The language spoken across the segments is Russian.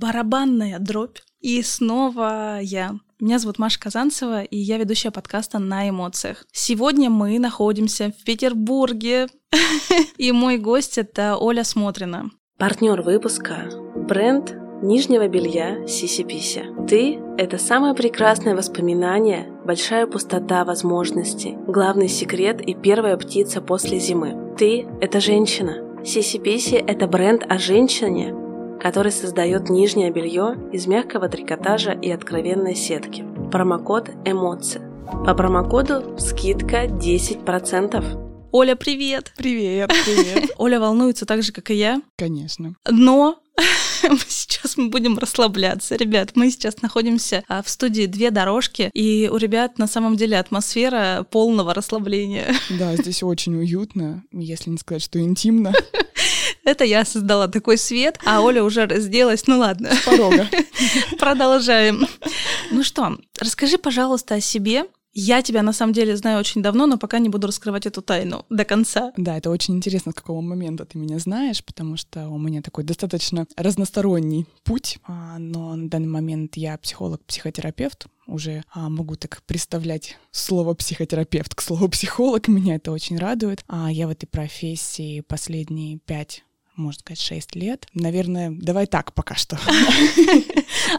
барабанная дробь. И снова я. Меня зовут Маша Казанцева, и я ведущая подкаста «На эмоциях». Сегодня мы находимся в Петербурге, и мой гость — это Оля Смотрина. Партнер выпуска — бренд нижнего белья Сиси Пися. Ты — это самое прекрасное воспоминание, большая пустота возможностей, главный секрет и первая птица после зимы. Ты — это женщина. Сиси Писи — это бренд о женщине, который создает нижнее белье из мягкого трикотажа и откровенной сетки. Промокод «Эмоции». По промокоду скидка 10%. Оля, привет! Привет, привет. Оля волнуется так же, как и я. Конечно. Но сейчас мы будем расслабляться. Ребят, мы сейчас находимся а, в студии «Две дорожки», и у ребят на самом деле атмосфера полного расслабления. Да, здесь очень уютно, если не сказать, что интимно. Это я создала такой свет, а Оля уже разделась. Ну ладно. С порога. Продолжаем. Ну что, расскажи, пожалуйста, о себе, я тебя на самом деле знаю очень давно, но пока не буду раскрывать эту тайну до конца. Да, это очень интересно, с какого момента ты меня знаешь, потому что у меня такой достаточно разносторонний путь. А, но на данный момент я психолог-психотерапевт, уже а, могу так представлять слово психотерапевт к слову психолог. Меня это очень радует. А я в этой профессии последние пять можно сказать, 6 лет. Наверное, давай так пока что.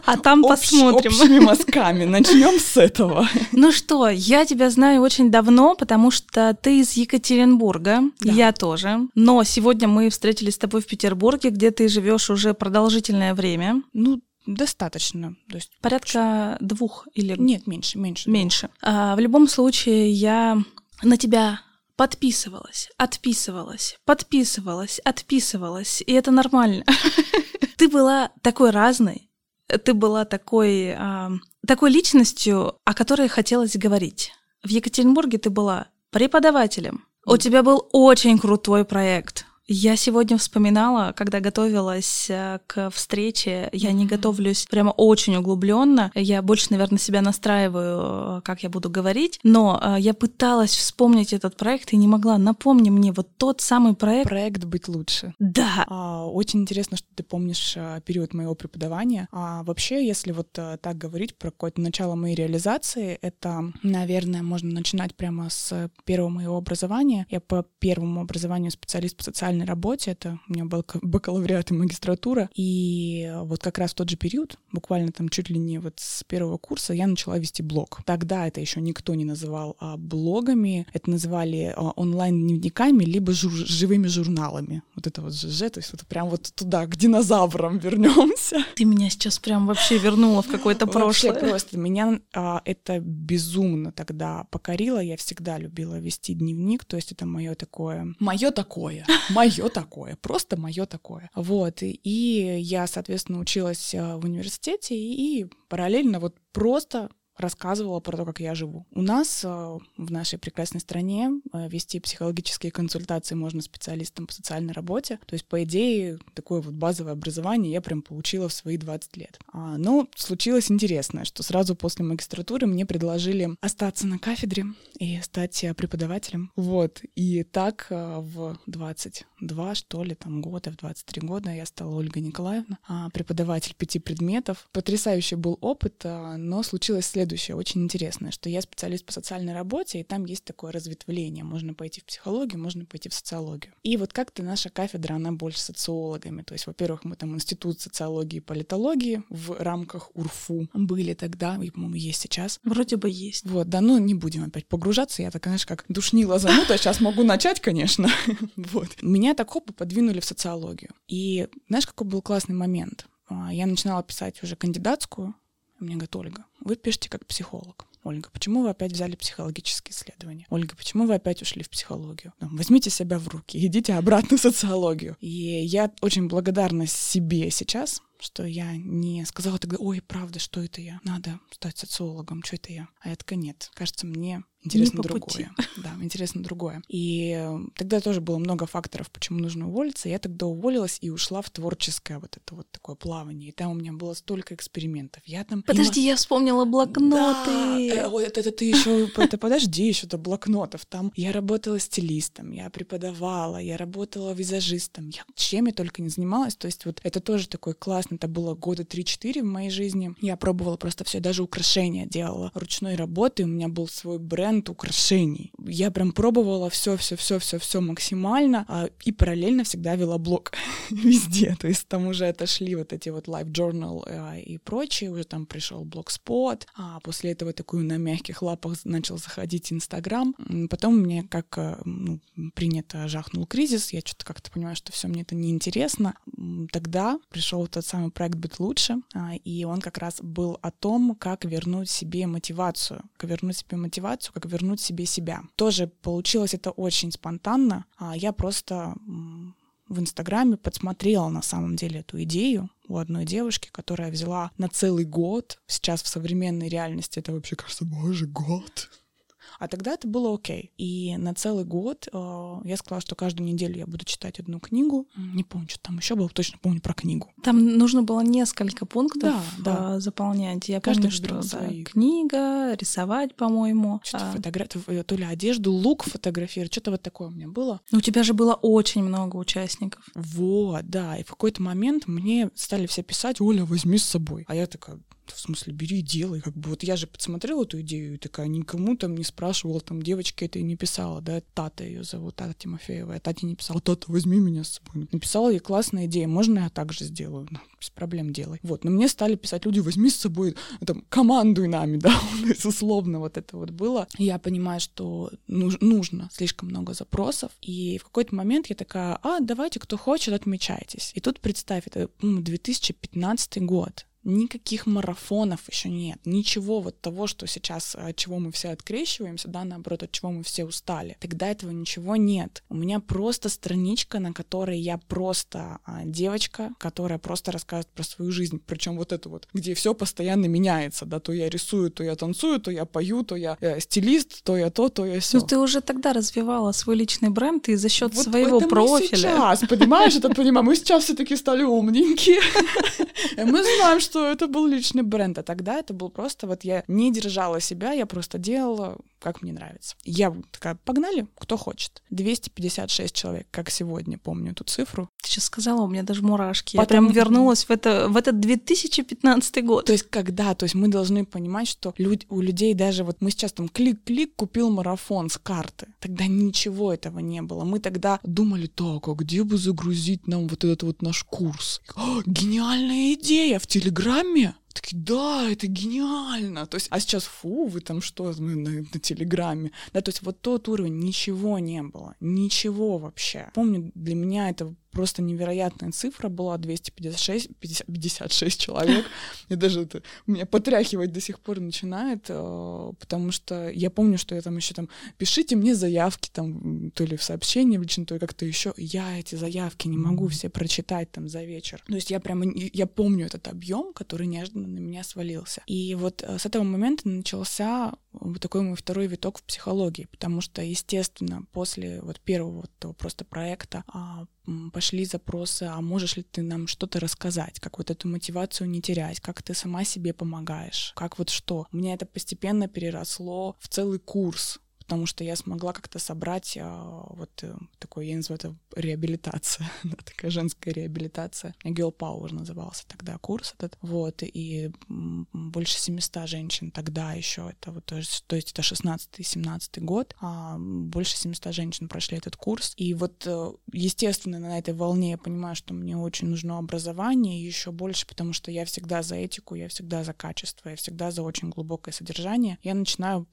А там посмотрим. Общими мазками. Начнем с этого. Ну что, я тебя знаю очень давно, потому что ты из Екатеринбурга, я тоже. Но сегодня мы встретились с тобой в Петербурге, где ты живешь уже продолжительное время. Ну, Достаточно. То есть порядка двух или... Нет, меньше, меньше. Меньше. А, в любом случае, я на тебя подписывалась, отписывалась, подписывалась, отписывалась, и это нормально. Ты была такой разной, ты была такой, такой личностью, о которой хотелось говорить. В Екатеринбурге ты была преподавателем. У тебя был очень крутой проект. Я сегодня вспоминала, когда готовилась э, к встрече, я не готовлюсь прямо очень углубленно, я больше, наверное, себя настраиваю, э, как я буду говорить, но э, я пыталась вспомнить этот проект и не могла. Напомни мне вот тот самый проект. Проект «Быть лучше». Да. А, очень интересно, что ты помнишь период моего преподавания. А вообще, если вот так говорить про какое-то начало моей реализации, это, наверное, можно начинать прямо с первого моего образования. Я по первому образованию специалист по социальной социальной работе, это у меня был бакалавриат и магистратура, и вот как раз в тот же период, буквально там чуть ли не вот с первого курса, я начала вести блог. Тогда это еще никто не называл а, блогами, это называли а, онлайн-дневниками, либо жур живыми журналами. Вот это вот ЖЖ, то есть вот прям вот туда, к динозаврам вернемся. Ты меня сейчас прям вообще вернула в какое-то прошлое. Вообще просто меня а, это безумно тогда покорило. Я всегда любила вести дневник, то есть это мое такое, мое такое, мое такое, просто мое такое. Вот, и я, соответственно, училась э, в университете и параллельно вот просто рассказывала про то, как я живу. У нас э, в нашей прекрасной стране э, вести психологические консультации можно специалистам по социальной работе. То есть, по идее, такое вот базовое образование я прям получила в свои 20 лет. А, но случилось интересное, что сразу после магистратуры мне предложили остаться на кафедре и стать э, преподавателем. Вот. И так в 22, что ли, там года, в 23 года я стала Ольга Николаевна, а, преподаватель пяти предметов. Потрясающий был опыт, но случилось следующее следующее, очень интересное, что я специалист по социальной работе, и там есть такое разветвление. Можно пойти в психологию, можно пойти в социологию. И вот как-то наша кафедра, она больше социологами. То есть, во-первых, мы там институт социологии и политологии в рамках УРФУ были тогда, и, по-моему, есть сейчас. Вроде бы есть. Вот, да, ну не будем опять погружаться. Я так, конечно, как душнила зануда, сейчас могу начать, конечно. Вот. Меня так хоп подвинули в социологию. И знаешь, какой был классный момент? А, я начинала писать уже кандидатскую, мне говорит, Ольга, вы пишете как психолог. Ольга, почему вы опять взяли психологические исследования? Ольга, почему вы опять ушли в психологию? Ну, возьмите себя в руки, идите обратно в социологию. И я очень благодарна себе сейчас, что я не сказала тогда, ой, правда, что это я? Надо стать социологом, что это я? А я такая, нет, кажется, мне интересно другое. Да, интересно другое. И э, тогда тоже было много факторов, почему нужно уволиться. Я тогда уволилась и ушла в творческое вот это вот такое плавание. И там у меня было столько экспериментов. Я там Подожди, я вспомнила блокноты. Да, э, это, это ты еще, это подожди, еще до блокнотов. Там я работала стилистом, я преподавала, я работала визажистом. Я чем я только не занималась. То есть вот это тоже такой классный. Это было года 3-4 в моей жизни. Я пробовала просто все, даже украшения делала ручной работы. У меня был свой бренд украшений. Я прям пробовала все, все, все, все, все максимально, а, и параллельно всегда вела блог везде. То есть там уже отошли вот эти вот live journal а, и прочее, уже там пришел блогспот, а после этого такую на мягких лапах начал заходить Инстаграм. Потом мне, как э, ну, принято, жахнул кризис, я что-то как-то понимаю, что все мне это неинтересно. Тогда пришел тот самый проект «Быть лучше», а, и он как раз был о том, как вернуть себе мотивацию, как вернуть себе мотивацию, как вернуть себе себя. Тоже получилось это очень спонтанно. а Я просто в Инстаграме подсмотрела на самом деле эту идею у одной девушки, которая взяла на целый год. Сейчас в современной реальности это вообще кажется, боже, год. А тогда это было окей. И на целый год э, я сказала, что каждую неделю я буду читать одну книгу. Не помню, что там еще было, точно помню про книгу. Там нужно было несколько пунктов да, да. заполнять. Я Каждый помню, что да, книга, рисовать, по-моему. Что-то а... фотогра... то ли одежду, лук фотографировать, что-то вот такое у меня было. Но у тебя же было очень много участников. Вот, да. И в какой-то момент мне стали все писать, Оля, возьми с собой. А я такая, в смысле, бери и делай. Как бы вот я же подсмотрела эту идею и такая никому там не спрашивала, там девочке это и не писала, да, Тата ее зовут, Тата Тимофеева. Я Тате не писала, Тата, возьми меня с собой. Написала ей классная идея, можно я так же сделаю? Ну, без проблем делай. Вот, но мне стали писать люди, возьми с собой, там, командуй нами, да, условно вот это вот было. Я понимаю, что нужно слишком много запросов, и в какой-то момент я такая, а, давайте, кто хочет, отмечайтесь. И тут представь, это 2015 год, Никаких марафонов еще нет. Ничего вот того, что сейчас, от чего мы все открещиваемся, да, наоборот, от чего мы все устали. Тогда этого ничего нет. У меня просто страничка, на которой я просто а, девочка, которая просто рассказывает про свою жизнь. Причем вот это вот, где все постоянно меняется, да, то я рисую, то я танцую, то я пою, то я э, стилист, то я то, то я все. Ну ты уже тогда развивала свой личный бренд и за счет вот своего это профиля. Мы сейчас, понимаешь, это понимаем. Мы сейчас все-таки стали умненькие. Мы знаем, что что это был личный бренд, а тогда это был просто вот я не держала себя, я просто делала, как мне нравится. Я такая, погнали, кто хочет. 256 человек, как сегодня, помню эту цифру. Ты сейчас сказала, у меня даже мурашки. Потом... Я прям вернулась в, это, в этот 2015 год. То есть когда? То есть мы должны понимать, что люд, у людей даже вот мы сейчас там клик-клик купил марафон с карты. Тогда ничего этого не было. Мы тогда думали, так, а где бы загрузить нам вот этот вот наш курс? О, гениальная идея в Телеграме Телеграме? Такие, да, это гениально. То есть, а сейчас, фу, вы там что, мы на, на Телеграме. Да, то есть вот тот уровень, ничего не было. Ничего вообще. Помню, для меня это просто невероятная цифра была 256 50, 56 человек. И даже это меня потряхивать до сих пор начинает, э, потому что я помню, что я там еще там пишите мне заявки там то ли в сообщении в лично, то ли как-то еще. Я эти заявки не могу все прочитать там за вечер. То есть я прямо я помню этот объем, который неожиданно на меня свалился. И вот э, с этого момента начался вот такой мой второй виток в психологии, потому что, естественно, после вот первого вот просто проекта а, пошли запросы, а можешь ли ты нам что-то рассказать, как вот эту мотивацию не терять, как ты сама себе помогаешь, как вот что. У меня это постепенно переросло в целый курс потому что я смогла как-то собрать а, вот э, такой, я называю это реабилитация, да, такая женская реабилитация. Girl Power назывался тогда курс этот, вот, и больше 700 женщин тогда еще, это вот, то есть, то есть это 16-17 год, а больше 700 женщин прошли этот курс, и вот, э, естественно, на этой волне я понимаю, что мне очень нужно образование, еще больше, потому что я всегда за этику, я всегда за качество, я всегда за очень глубокое содержание. Я начинаю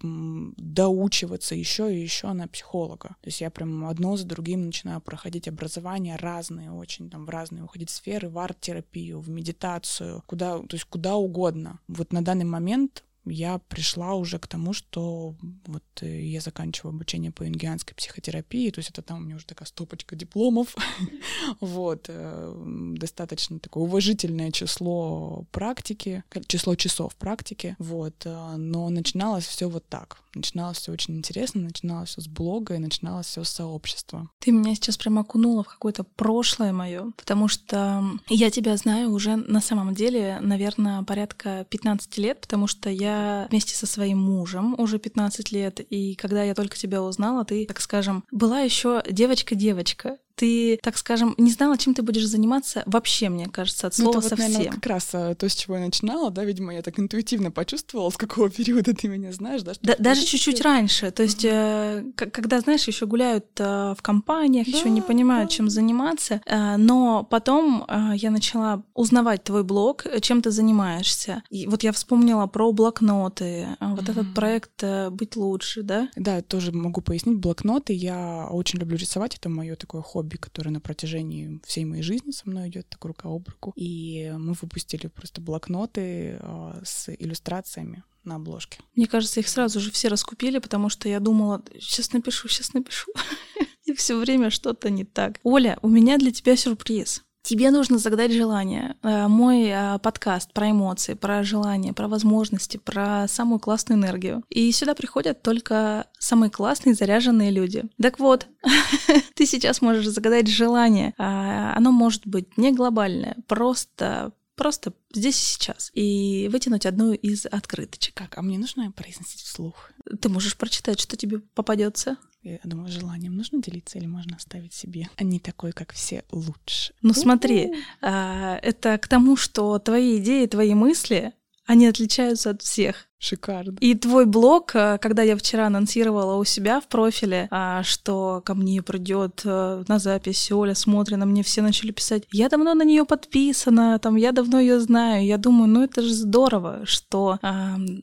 доучиваться учиться еще и еще на психолога. То есть я прям одно за другим начинаю проходить образования разные очень, там в разные уходить сферы, в арт-терапию, в медитацию, куда, то есть куда угодно. Вот на данный момент я пришла уже к тому, что вот э, я заканчиваю обучение по ингианской психотерапии, то есть это там у меня уже такая стопочка дипломов, вот, э, достаточно такое уважительное число практики, число часов практики, вот, э, но начиналось все вот так. Начиналось все очень интересно, начиналось все с блога и начиналось все с сообщества. Ты меня сейчас прям окунула в какое-то прошлое мое, потому что я тебя знаю уже на самом деле, наверное, порядка 15 лет, потому что я вместе со своим мужем уже 15 лет, и когда я только тебя узнала, ты, так скажем, была еще девочка-девочка ты, так скажем, не знала, чем ты будешь заниматься вообще, мне кажется, от слова ну, это совсем. наверное, как раз а, то, с чего я начинала, да, видимо, я так интуитивно почувствовала, с какого периода ты меня знаешь, да? да даже чуть-чуть раньше, то есть, э, когда, знаешь, еще гуляют э, в компаниях, да, еще не понимают, да. чем заниматься, э, но потом э, я начала узнавать твой блог, чем ты занимаешься. И вот я вспомнила про блокноты, э, вот mm-hmm. этот проект э, «Быть лучше», да? Да, тоже могу пояснить, блокноты, я очень люблю рисовать, это мое такое хобби, которое на протяжении всей моей жизни со мной идет так рука об руку. И мы выпустили просто блокноты э, с иллюстрациями на обложке. Мне кажется, их сразу же все раскупили, потому что я думала, сейчас напишу, сейчас напишу. И все время что-то не так. Оля, у меня для тебя сюрприз. Тебе нужно загадать желание. Э, мой э, подкаст про эмоции, про желания, про возможности, про самую классную энергию. И сюда приходят только самые классные заряженные люди. Так вот, ты сейчас можешь загадать желание. А, оно может быть не глобальное, просто просто здесь и сейчас, и вытянуть одну из открыточек. Как? А мне нужно произносить вслух? Ты можешь прочитать, что тебе попадется. Я думаю, желанием нужно делиться или можно оставить себе? А не такой, как все, лучше. Ну смотри, а, это к тому, что твои идеи, твои мысли, они отличаются от всех. Шикарно. И твой блог, э, когда я вчера анонсировала у себя в профиле, а, что ко мне придет э, на запись Оля смотрит на мне все начали писать, я давно на нее подписана, там, я давно ее знаю. Я думаю, ну это же здорово, что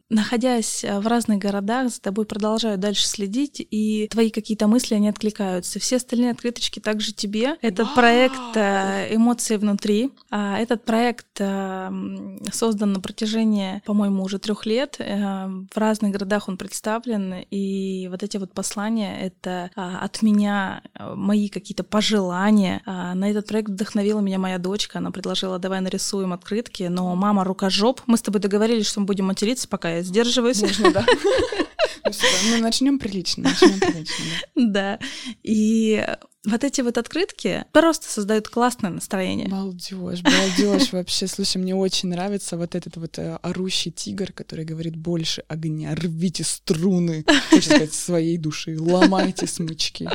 находясь в разных городах, за тобой продолжают дальше следить, и твои какие-то мысли, они откликаются. Все остальные открыточки также тебе. Этот Вау! проект э, «Эмоции внутри». А, этот проект создан на протяжении, по-моему, уже трех лет в разных городах он представлен, и вот эти вот послания — это а, от меня э, мои какие-то пожелания. А, на этот проект вдохновила меня моя дочка, она предложила, давай нарисуем открытки, но мама рукожоп. Мы с тобой договорились, что мы будем материться, пока я сдерживаюсь. Можно, да. Ну, начнем прилично, начнем прилично. Да. И вот эти вот открытки просто создают классное настроение. Балдеж, балдеж вообще. Слушай, мне очень нравится вот этот вот э, орущий тигр, который говорит больше огня, рвите струны, хочется сказать, своей души, ломайте смычки.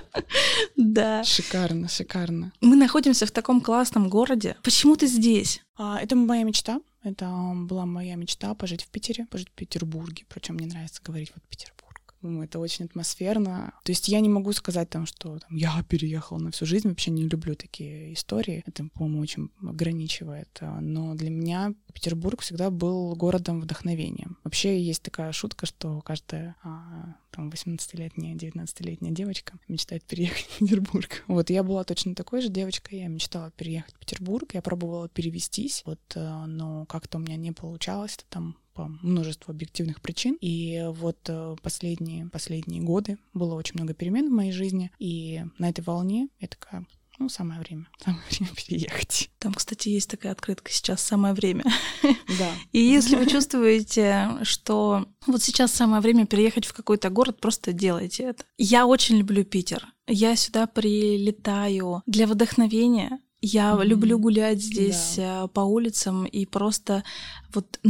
Да. Шикарно, шикарно. Мы находимся в таком классном городе. Почему ты здесь? А, это моя мечта. Это была моя мечта пожить в Питере, пожить в Петербурге. Причем мне нравится говорить вот Петербург это очень атмосферно. То есть я не могу сказать там, что там, я переехала на всю жизнь, вообще не люблю такие истории. Это, по-моему, очень ограничивает. Но для меня Петербург всегда был городом вдохновения. Вообще есть такая шутка, что каждая а, там 18-летняя, 19-летняя девочка мечтает переехать в Петербург. Вот я была точно такой же девочкой, я мечтала переехать в Петербург, я пробовала перевестись, вот, э, но как-то у меня не получалось, там по множеству объективных причин. И вот э, последние, последние годы было очень много перемен в моей жизни, и на этой волне я такая, ну, самое время, самое время переехать. Там, кстати, есть такая открытка сейчас «Самое время». Да. И если вы чувствуете, что вот сейчас самое время переехать в какой-то город, просто делайте это. Я очень люблю Питер. Я сюда прилетаю для вдохновения, я mm-hmm. люблю гулять здесь да. Э, по улицам и просто вот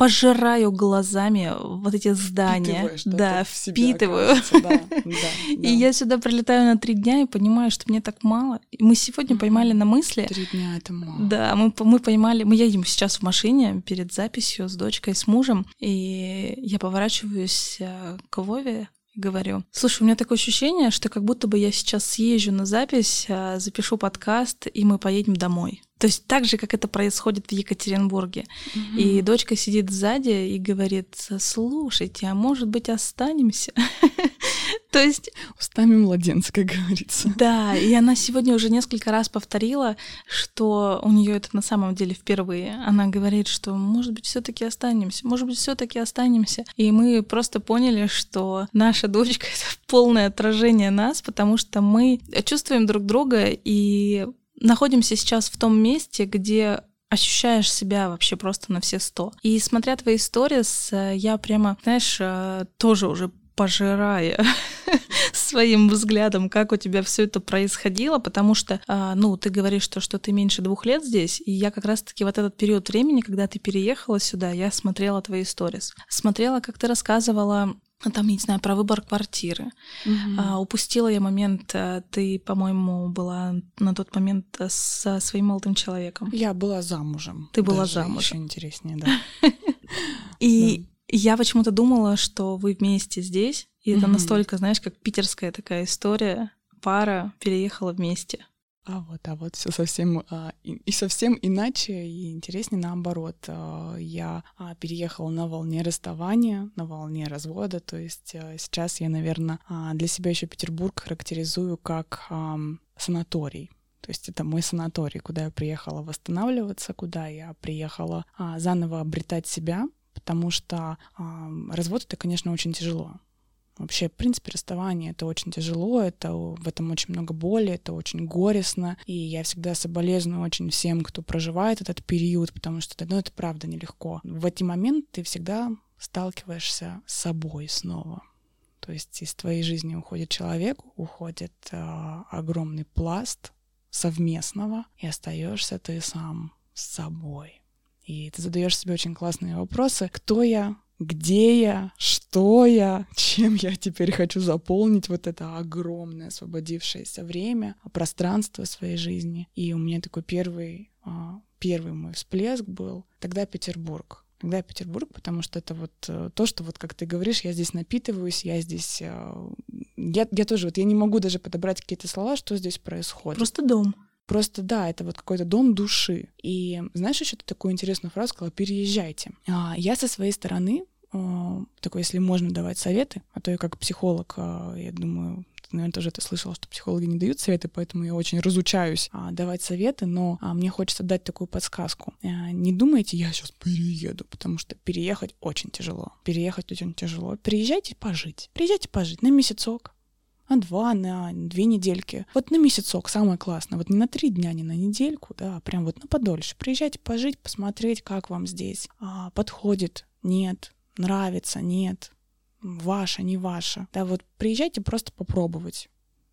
пожираю глазами вот эти здания. Да, впитываю. Да, да, и я сюда прилетаю на три дня и понимаю, что мне так мало. Мы сегодня поймали на мысли. Три дня это мало. Да, мы, мы поймали. Мы едем сейчас в машине перед записью с дочкой, с мужем, и я поворачиваюсь э, к Вове, говорю. Слушай, у меня такое ощущение, что как будто бы я сейчас съезжу на запись, э, запишу подкаст, и мы поедем домой. То есть так же, как это происходит в Екатеринбурге. Mm-hmm. И дочка сидит сзади и говорит, слушайте, а может быть останемся? То есть... Устами младенца, как говорится. Да, и она сегодня уже несколько раз повторила, что у нее это на самом деле впервые. Она говорит, что может быть все-таки останемся, может быть все-таки останемся. И мы просто поняли, что наша дочка это полное отражение нас, потому что мы чувствуем друг друга и находимся сейчас в том месте, где ощущаешь себя вообще просто на все сто. И смотря твои сторис, я прямо, знаешь, э, тоже уже пожирая своим взглядом, как у тебя все это происходило, потому что, а, ну, ты говоришь, что, что ты меньше двух лет здесь, и я как раз-таки вот этот период времени, когда ты переехала сюда, я смотрела твои сторис. Смотрела, как ты рассказывала там, я не знаю, про выбор квартиры. Мгм. А, упустила я момент, а, ты, по-моему, была на тот момент а, со своим молодым человеком. Я была замужем. Ты была Даже замужем. Еще интереснее, да. И я почему-то думала, что вы вместе здесь, и это настолько, знаешь, как питерская такая история. Пара переехала вместе. А вот, а вот все совсем а, и, совсем иначе и интереснее наоборот. А, Я а, переехала на волне расставания, на волне развода. То есть сейчас я, наверное, для себя еще Петербург характеризую как санаторий. То есть это мой санаторий, куда я приехала восстанавливаться, куда я приехала заново обретать себя, потому что развод это, конечно, очень тяжело. Вообще, в принципе, расставание — это очень тяжело, это в этом очень много боли, это очень горестно, и я всегда соболезную очень всем, кто проживает этот период, потому что, ну, это правда нелегко. В эти моменты ты всегда сталкиваешься с собой снова. То есть из твоей жизни уходит человек, уходит э, огромный пласт совместного, и остаешься ты сам с собой. И ты задаешь себе очень классные вопросы. Кто я? Где я? Что я? Чем я теперь хочу заполнить вот это огромное освободившееся время, пространство своей жизни? И у меня такой первый, а, первый мой всплеск был тогда Петербург. Тогда Петербург, потому что это вот э, то, что вот, как ты говоришь, я здесь напитываюсь, я здесь... э, Я, я тоже вот, я не могу даже подобрать какие-то слова, что здесь происходит. Просто дом. Просто да, это вот какой-то дом души. И знаешь, еще ты такую интересную фразу сказала, переезжайте. А, Я со своей стороны, а, такой, если можно давать советы, а то я как психолог, а, я думаю, ты, наверное, тоже это слышала, что психологи не дают советы, поэтому я очень разучаюсь давать советы, но мне хочется дать такую подсказку. Не думайте, я сейчас перееду, потому что переехать очень тяжело. Переехать очень тяжело. Приезжайте пожить. Приезжайте пожить на месяцок, на два, на две недельки. Вот на месяцок самое классное. Вот не на три дня, не на недельку, да, а прям вот на подольше. Приезжайте пожить, посмотреть, как вам здесь. А, подходит, нет, нравится, нет, ваше, не ваше. Да, вот приезжайте просто попробовать.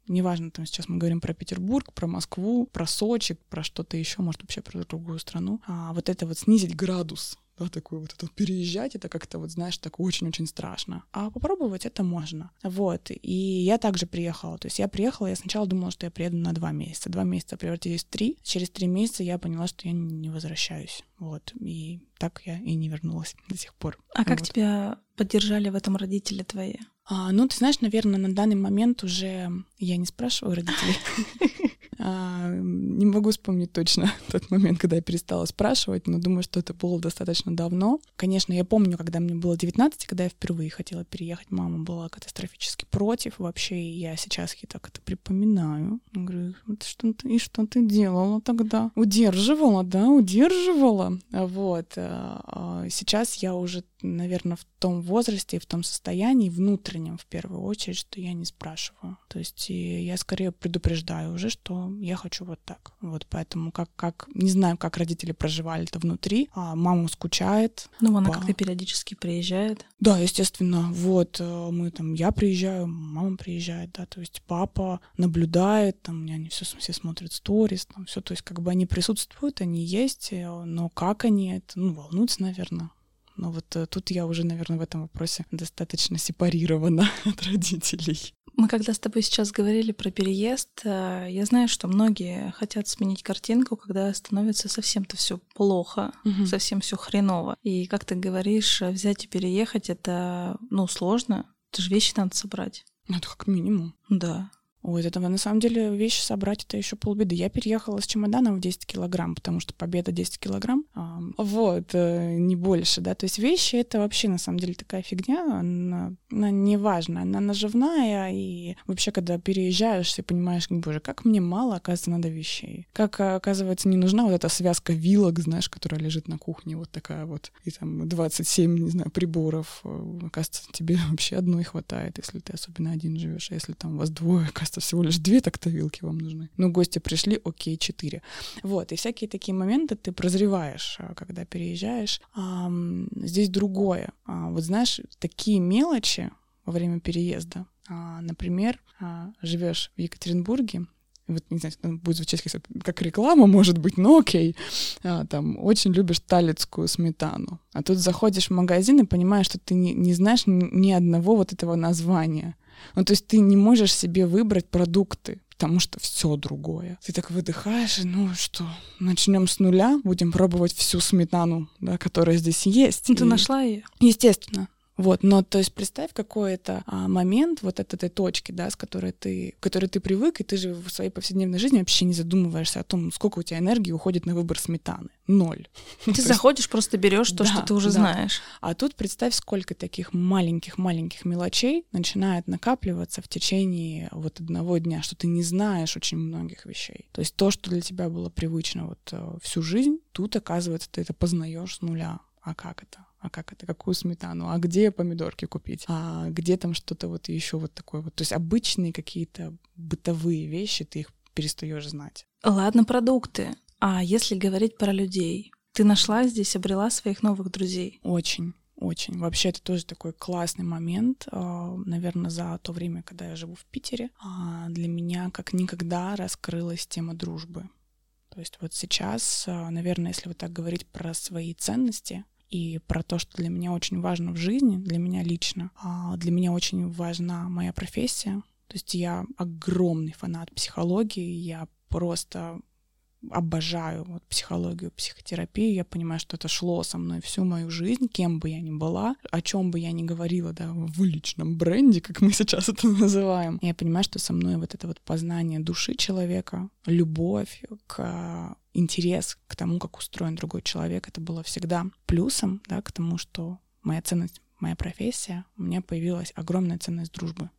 Неважно, там сейчас мы говорим про Петербург, про Москву, про Сочи, про что-то еще, может, вообще про другую страну. А вот это вот снизить градус да, такой вот это переезжать, это как-то вот, знаешь, так очень-очень страшно. А попробовать это можно. Вот. И я также приехала. То есть я приехала, я сначала думала, что я приеду на два месяца. Два месяца превратились в три. Через три месяца я поняла, что я не возвращаюсь. Вот. И так я и не вернулась до сих пор. А как Вот. тебя поддержали в этом родители твои? А, ну, ты знаешь, наверное, на данный момент уже я не спрашиваю родителей. А, Не могу вспомнить точно тот момент, когда я перестала спрашивать, но думаю, что это было достаточно давно. Конечно, я помню, когда мне было 19, когда я впервые хотела переехать, мама была катастрофически против вообще, и я сейчас ей так это припоминаю. Я Говорю, «Вот что ты, и что ты делала тогда? Удерживала, да, удерживала. Вот. а, а Сейчас я уже, наверное, в том возрасте и в том состоянии внутреннем, в первую очередь, что я не спрашиваю. То есть я скорее предупреждаю уже, что я хочу вот так. Вот поэтому как, как не знаю, как родители проживали это внутри, а мама скучает. Ну, она как-то периодически приезжает. Да, естественно, вот э, мы там, я приезжаю, мама приезжает, да, то есть папа наблюдает, там, они все, все смотрят сторис, там все, то есть как бы они присутствуют, они есть, э, но как они это, ну, волнуются, наверное. Но вот э, тут я уже, наверное, в этом вопросе достаточно сепарирована от родителей. Мы когда с тобой сейчас говорили про переезд, э, я знаю, что многие хотят сменить картинку, когда становится совсем-то все плохо, Мгм. совсем все хреново. И как ты говоришь, э, взять и переехать это, ну, сложно. Это же вещи надо собрать. Это как минимум. Да. Ой, это на самом деле вещи собрать это еще полбеды. Я переехала с чемоданом в 10 килограмм, потому что победа 10 килограмм. А, вот, э, не больше, да. То есть вещи это вообще на самом деле такая фигня, она, она неважна, она наживная, и вообще, когда переезжаешь, ты понимаешь, боже, как мне мало, оказывается, надо вещей. Как, э, оказывается, не нужна вот эта связка вилок, знаешь, которая лежит на кухне, вот такая вот, и там 27, не знаю, приборов. Э, Оказывается, тебе вообще одной хватает, если ты особенно один живешь, а если там вас двое, оказывается, всего лишь две так-то вилки вам нужны. Ну, гости пришли, окей, четыре. Вот, и всякие такие моменты ты прозреваешь, а, когда переезжаешь. Ам, здесь другое. А, Вот знаешь, такие мелочи во время переезда. А, Например, живешь в Екатеринбурге, вот, не знаю, будет звучать как, как реклама, может быть, но окей, а, там, очень любишь талицкую сметану. А тут заходишь в магазин и понимаешь, что ты не, не знаешь ни одного вот этого названия. Ну, то есть ты не можешь себе выбрать продукты, потому что все другое. Ты так выдыхаешь, и ну что, начнем с нуля, будем пробовать всю сметану, да, которая здесь есть. Ты и... нашла ее? Естественно. Вот, но то есть представь какой-то а, момент вот от этой точки, да, с которой ты, к которой ты привык, и ты же в своей повседневной жизни вообще не задумываешься о том, сколько у тебя энергии уходит на выбор сметаны. Ноль. Ты заходишь, просто берешь то, что ты уже знаешь. А тут представь, сколько таких маленьких-маленьких мелочей начинает накапливаться в течение вот одного дня, что ты не знаешь очень многих вещей. То есть то, что для тебя было привычно вот э, всю жизнь, тут, оказывается, ты это познаешь с нуля. А как это? А как это, какую сметану, а где помидорки купить, а где там что-то вот еще вот такое вот. То есть обычные какие-то бытовые вещи, ты их перестаешь знать. Ладно, продукты. А если говорить про людей, ты нашла здесь, обрела своих новых друзей? Очень. Очень. Вообще, это тоже такой классный момент, а, наверное, за то время, когда я живу в Питере. А, для меня как никогда раскрылась тема дружбы. То есть вот сейчас, а, наверное, если вот так говорить про свои ценности, и про то, что для меня очень важно в жизни, для меня лично. А для меня очень важна моя профессия. То есть я огромный фанат психологии, я просто обожаю вот психологию, психотерапию. Я понимаю, что это шло со мной всю мою жизнь, кем бы я ни была, о чем бы я ни говорила, да, в личном бренде, как мы сейчас это называем. Я понимаю, что со мной вот это вот познание души человека, любовь к интерес к тому, как устроен другой человек, это было всегда плюсом, да, к тому, что моя ценность, моя профессия, у меня появилась огромная ценность дружбы.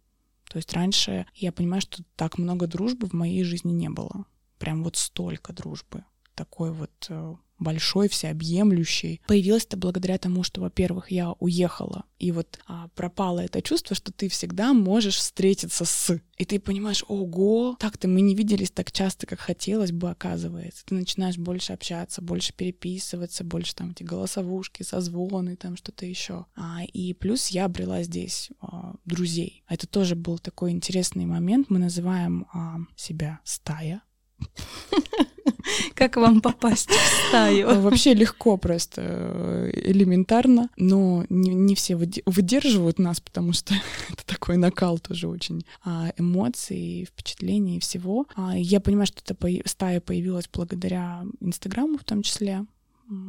То есть раньше я понимаю, что так много дружбы в моей жизни не было. Прям вот столько дружбы, такой вот э, большой, всеобъемлющий. Появилось это благодаря тому, что, во-первых, я уехала, и вот а, пропало это чувство, что ты всегда можешь встретиться с. И ты понимаешь, ого, так-то мы не виделись так часто, как хотелось бы, оказывается. Ты начинаешь больше общаться, больше переписываться, больше там эти голосовушки, созвоны, там что-то еще. А, и плюс я обрела здесь а, друзей. Это тоже был такой интересный момент. Мы называем а, себя стая как вам попасть в стаю? А, вообще легко просто, э, элементарно, но не, не все выдерживают нас, потому что это такой накал тоже очень а, эмоций, впечатлений и всего. А, я понимаю, что эта стая появилась благодаря Инстаграму в том числе,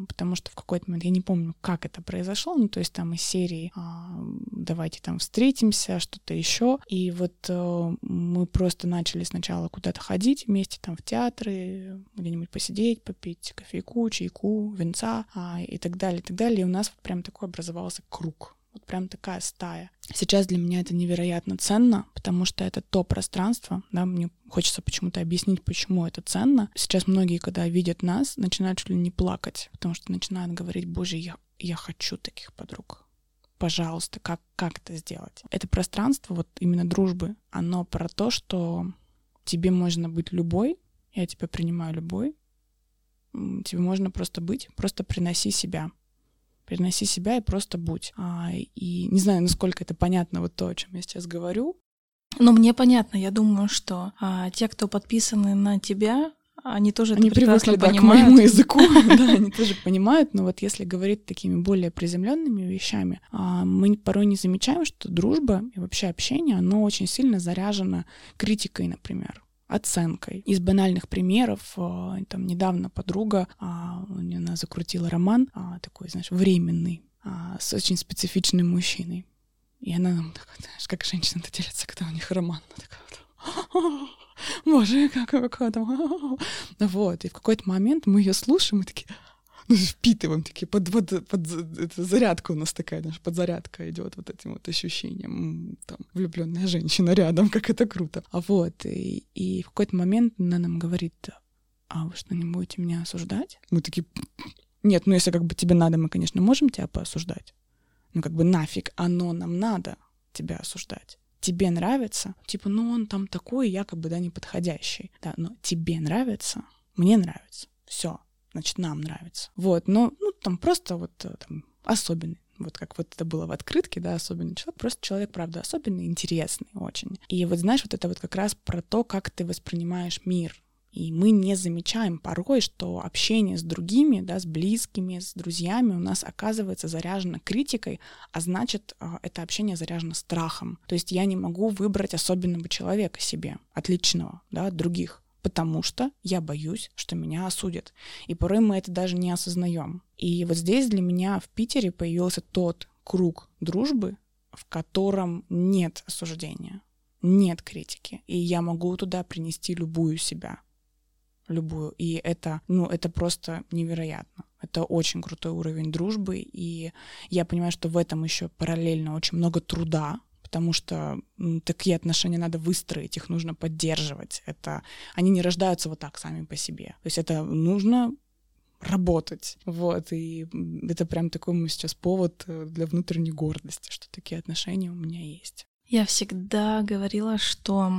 потому что в какой-то момент, я не помню, как это произошло, ну, то есть там из серии а, «давайте там встретимся», что-то еще, и вот а, мы просто начали сначала куда-то ходить вместе, там в театры, где-нибудь посидеть, попить кофейку, чайку, венца а, и так далее, и так далее, и у нас прям такой образовался круг вот прям такая стая. Сейчас для меня это невероятно ценно, потому что это то пространство, да, мне хочется почему-то объяснить, почему это ценно. Сейчас многие, когда видят нас, начинают чуть ли не плакать, потому что начинают говорить, боже, я, я хочу таких подруг. Пожалуйста, как, как это сделать? Это пространство, вот именно дружбы, оно про то, что тебе можно быть любой, я тебя принимаю любой, тебе можно просто быть, просто приноси себя переноси себя и просто будь. А, и не знаю, насколько это понятно вот то, о чем я сейчас говорю. Но мне понятно, я думаю, что а, те, кто подписаны на тебя, они тоже они это прекрасно привыкли, понимают. Да, к моему языку, да, они тоже понимают, но вот если говорить такими более приземленными вещами, а, мы порой не замечаем, что дружба и вообще общение, оно очень сильно заряжено критикой, например оценкой. Из банальных примеров, а, там недавно подруга, а, она закрутила роман, а, такой, знаешь, временный, с очень специфичным мужчиной. И она нам, знаешь, как женщина-то делится, когда у них роман. Она такая Боже, как, как там. Вот, и в какой-то момент мы ее слушаем, и такие, впитываем такие, под, под, под, это зарядка у нас такая, наша подзарядка идет вот этим вот ощущением, там, влюбленная женщина рядом, как это круто. А вот, и, и в какой-то момент она нам говорит, а вы что, не будете меня осуждать? Мы такие, нет, ну если как бы тебе надо, мы, конечно, можем тебя поосуждать. Ну как бы нафиг оно нам надо тебя осуждать. Тебе нравится? Типа, ну он там такой, якобы, да, неподходящий. Да, но тебе нравится, мне нравится. Все значит, нам нравится. Вот, но, ну, там просто вот э, там, особенный вот как вот это было в открытке, да, особенный человек, просто человек, правда, особенный, интересный очень. И вот знаешь, вот это вот как раз про то, как ты воспринимаешь мир, и мы не замечаем порой, что общение с другими, да, с близкими, с друзьями у нас оказывается заряжено критикой, а значит, а, это общение заряжено страхом. То есть я не могу выбрать особенного человека себе, отличного да, от других потому что я боюсь, что меня осудят. И порой мы это даже не осознаем. И вот здесь для меня в Питере появился тот круг дружбы, в котором нет осуждения, нет критики, и я могу туда принести любую себя, любую. И это, ну, это просто невероятно. Это очень крутой уровень дружбы, и я понимаю, что в этом еще параллельно очень много труда, потому что ну, такие отношения надо выстроить, их нужно поддерживать. Это они не рождаются вот так сами по себе. То есть это нужно работать. Вот, и это прям такой мой сейчас повод э, для внутренней гордости, что такие отношения у меня есть. Я всегда говорила, что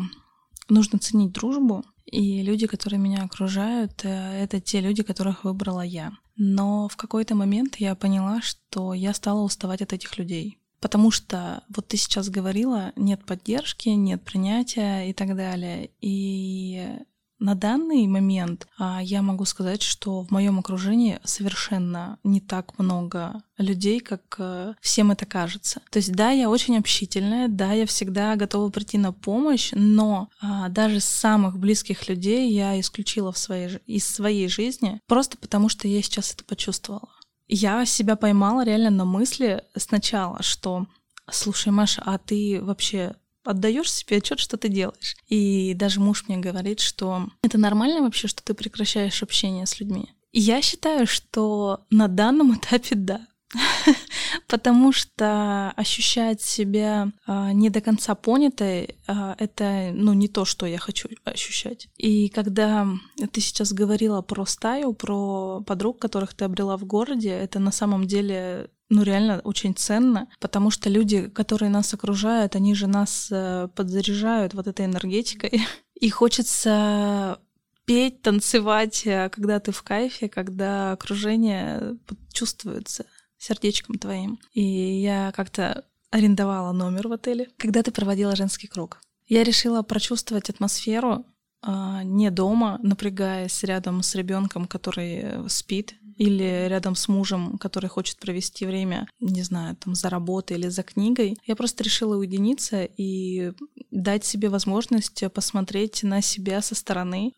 нужно ценить дружбу, и люди, которые меня окружают, э, это те люди, которых выбрала я. Но в какой-то момент я поняла, что я стала уставать от этих людей. Потому что вот ты сейчас говорила, нет поддержки, нет принятия и так далее. И на данный момент а, я могу сказать, что в моем окружении совершенно не так много людей, как а, всем это кажется. То есть да, я очень общительная, да, я всегда готова прийти на помощь, но а, даже самых близких людей я исключила в своей, из своей жизни просто потому, что я сейчас это почувствовала. Я себя поймала реально на мысли сначала, что слушай, Маша, а ты вообще отдаешь себе отчет, что ты делаешь. И даже муж мне говорит, что это нормально вообще, что ты прекращаешь общение с людьми. Я считаю, что на данном этапе да. Потому что ощущать себя а, не до конца понятой, а, это ну, не то, что я хочу ощущать. И когда ты сейчас говорила про стаю, про подруг, которых ты обрела в городе, это на самом деле ну, реально очень ценно, потому что люди, которые нас окружают, они же нас э, подзаряжают вот этой энергетикой. И хочется петь, танцевать, э, когда ты в кайфе, когда окружение чувствуется сердечком твоим. И я как-то арендовала номер в отеле, когда ты проводила женский круг. Я решила прочувствовать атмосферу а, не дома, напрягаясь рядом с ребенком, который э, спит, или рядом с мужем, который хочет провести время, не знаю, там за работой или за книгой. Я просто решила уединиться и дать себе возможность посмотреть на себя со стороны.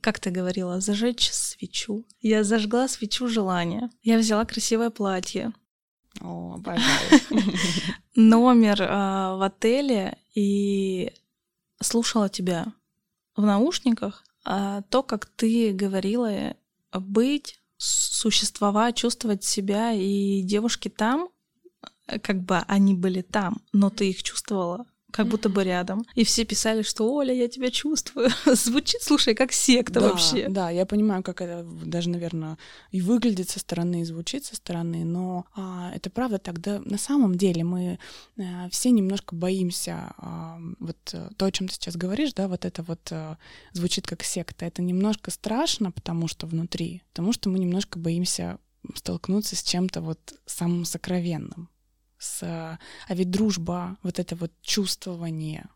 Как ты говорила, зажечь свечу. Я зажгла свечу желания. Я взяла красивое платье. О, обожаю. Номер а, в отеле и слушала тебя в наушниках, а то, как ты говорила быть существовать, чувствовать себя, и девушки там, э, как бы они были там, но ты их чувствовала как будто бы рядом. И все писали, что Оля, я тебя чувствую. Звучит, слушай, как секта да, вообще. Да, я понимаю, как это даже, наверное, и выглядит со стороны, и звучит со стороны, но а, это правда тогда на самом деле мы а, все немножко боимся а, вот э, то, о чем ты сейчас говоришь, да, вот это вот а, звучит как секта. Это немножко страшно, потому что внутри, потому что мы немножко боимся столкнуться с чем-то вот самым сокровенным с... А ведь дружба, вот это вот чувствование,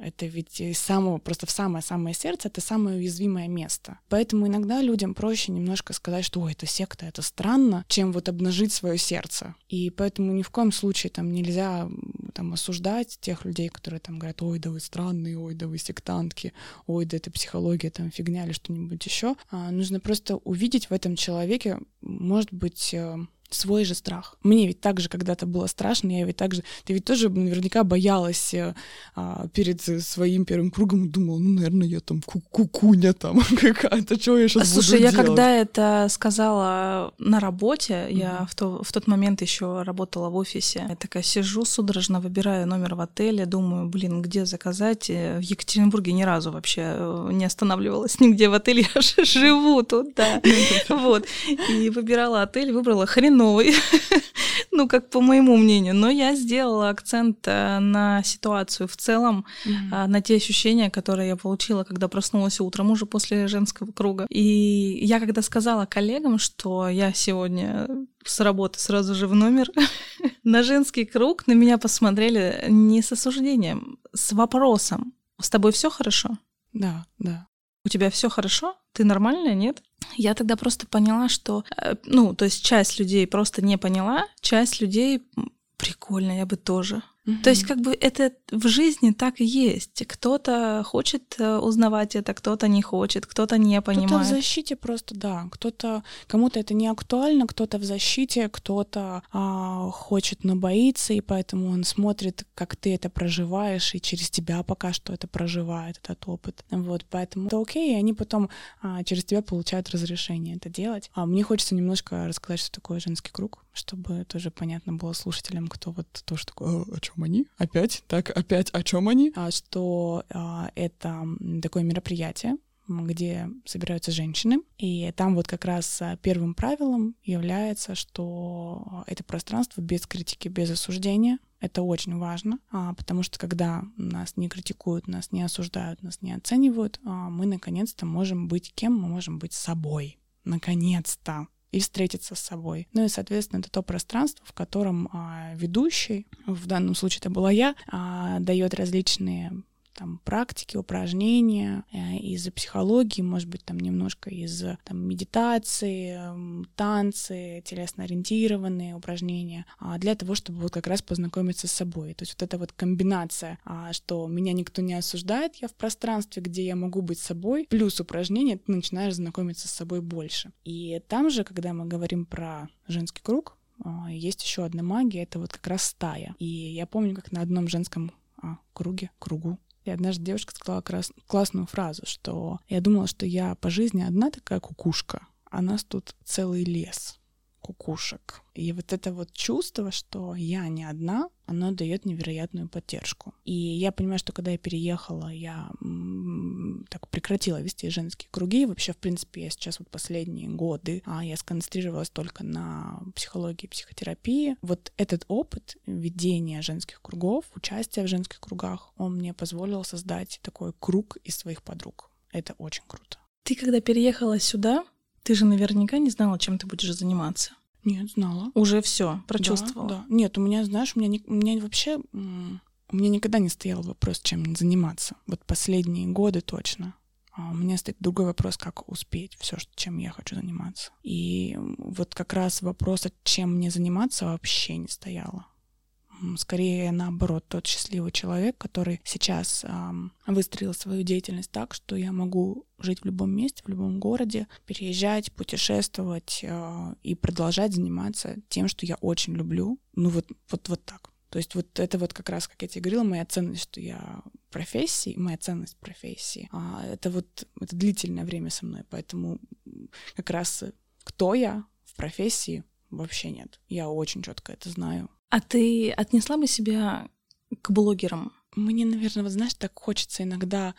это ведь из самого, просто в самое-самое сердце, это самое уязвимое место. Поэтому иногда людям проще немножко сказать, что ой, это секта, это странно, чем вот обнажить свое сердце. И поэтому ни в коем случае там нельзя там осуждать тех людей, которые там говорят, ой, да вы странные, ой, да вы сектантки, ой, да это психология, там фигня или что-нибудь еще. А, нужно просто увидеть в этом человеке, может быть, э, свой же страх. Мне ведь также когда-то было страшно, я ведь также, ты ведь тоже наверняка боялась э, а, перед своим первым кругом, думала, ну, наверное, я там ку кукуня там какая-то, что я сейчас Слушай, буду я делать? когда это сказала на работе, mm-hmm. я в, то, в тот момент еще работала в офисе, я такая сижу судорожно, выбираю номер в отеле, думаю, блин, где заказать? Э, в Екатеринбурге ни разу вообще э, не останавливалась нигде в отеле, я же живу тут, да. Вот. И выбирала отель, выбрала хрен новый. ну, как по моему мнению. Но я сделала акцент э, на ситуацию в целом, mm-hmm. на те ощущения, которые я получила, когда проснулась утром уже после женского круга. И я когда сказала коллегам, что я сегодня с работы сразу же в номер на женский круг, на меня посмотрели не с осуждением, с вопросом. С тобой все хорошо? Да, да. У тебя все хорошо? Ты нормальная, нет? Я тогда просто поняла, что, э, ну, то есть часть людей просто не поняла, часть людей прикольно, я бы тоже. Mm-hmm. То есть как бы это в жизни так и есть. Кто-то хочет э, узнавать это, кто-то не хочет, кто-то не понимает. Кто-то в защите просто, да. Кто-то кому-то это не актуально, кто-то в защите, кто-то а, хочет, но боится, и поэтому он смотрит, как ты это проживаешь, и через тебя пока что это проживает этот опыт. Вот, поэтому это окей, и они потом а, через тебя получают разрешение это делать. А мне хочется немножко рассказать, что такое женский круг, чтобы тоже понятно было слушателям, кто вот тоже такой, о чем они? Опять? Так, опять о чем они? А, что а, это такое мероприятие, где собираются женщины. И там вот как раз а, первым правилом является, что это пространство без критики, без осуждения. Это очень важно, потому что когда нас не критикуют, нас не осуждают, нас не оценивают, мы наконец-то можем быть кем? Мы можем быть собой. Наконец-то и встретиться с собой. Ну и, соответственно, это то пространство, в котором а, ведущий, в данном случае это была я, а, дает различные там практики, упражнения э, из психологии, может быть, там немножко из там, медитации, танцы, телесно-ориентированные упражнения, а для того, чтобы вот как раз познакомиться с собой. То есть вот эта вот комбинация, а, что меня никто не осуждает, я в пространстве, где я могу быть собой, плюс упражнения, ты начинаешь знакомиться с собой больше. И там же, когда мы говорим про женский круг, а, есть еще одна магия, это вот как раз стая. И я помню, как на одном женском круге, кругу, и однажды девушка сказала крас- классную фразу, что я думала, что я по жизни одна такая кукушка, а нас тут целый лес кукушек. И вот это вот чувство, что я не одна, оно дает невероятную поддержку. И я понимаю, что когда я переехала, я так прекратила вести женские круги. И вообще, в принципе, я сейчас вот последние годы, а я сконцентрировалась только на психологии, психотерапии. Вот этот опыт ведения женских кругов, участия в женских кругах, он мне позволил создать такой круг из своих подруг. Это очень круто. Ты когда переехала сюда, ты же наверняка не знала, чем ты будешь заниматься. Нет, знала. Уже все, прочувствовала. Да, да. Нет, у меня, знаешь, у меня, не, у меня вообще... У меня никогда не стоял вопрос, чем заниматься. Вот последние годы точно. А у меня стоит другой вопрос, как успеть все, чем я хочу заниматься. И вот как раз вопрос, чем мне заниматься, вообще не стояло скорее наоборот тот счастливый человек, который сейчас эм, выстроил свою деятельность так, что я могу жить в любом месте, в любом городе, переезжать, путешествовать э, и продолжать заниматься тем, что я очень люблю. Ну вот, вот, вот так. То есть вот это вот как раз, как я тебе говорила, моя ценность, что я профессии, моя ценность профессии, а это вот это длительное время со мной, поэтому как раз кто я в профессии вообще нет. Я очень четко это знаю. А ты отнесла бы себя к блогерам? Мне, наверное, вот знаешь, так хочется иногда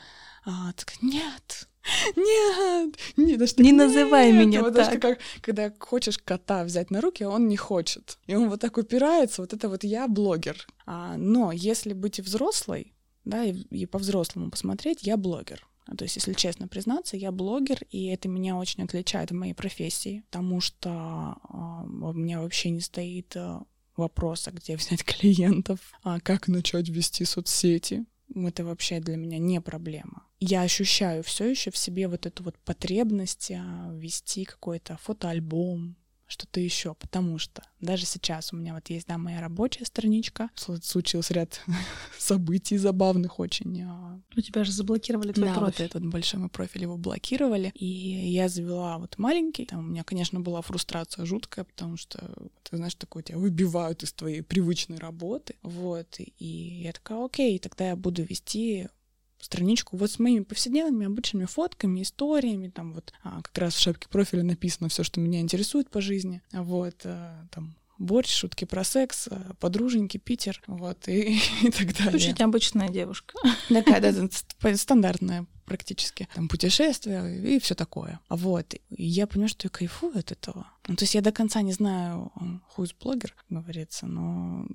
а, так, нет, нет, нет, даже не нет, называй меня вот так. как, когда хочешь кота взять на руки, а он не хочет, и он вот так упирается, вот это вот я блогер. А, но если быть взрослой, да, и, и по-взрослому посмотреть, я блогер. То есть, если честно признаться, я блогер, и это меня очень отличает в моей профессии, потому что э, у меня вообще не стоит э, вопроса, где взять клиентов, а как начать вести соцсети. Это вообще для меня не проблема. Я ощущаю все еще в себе вот эту вот потребность а, вести какой-то фотоальбом, что-то еще, потому что даже сейчас у меня вот есть, да, моя рабочая страничка, случился ряд событий забавных очень. А. У тебя же заблокировали твой да, профиль. вот этот большой мой профиль его блокировали, и я завела вот маленький, там у меня, конечно, была фрустрация жуткая, потому что, ты знаешь, такое тебя выбивают из твоей привычной работы, вот, и я такая, окей, тогда я буду вести страничку вот с моими повседневными обычными фотками, историями, там вот а, как раз в шапке профиля написано все, что меня интересует по жизни, вот, а, там борщ, шутки про секс, э, подруженьки, Питер, вот, и, и так далее. Очень обычная девушка. Такая, да, стандартная практически. Там путешествия и все такое. Вот. И я понимаю, что я кайфую от этого. Ну, то есть я до конца не знаю, who's блогер, говорится, но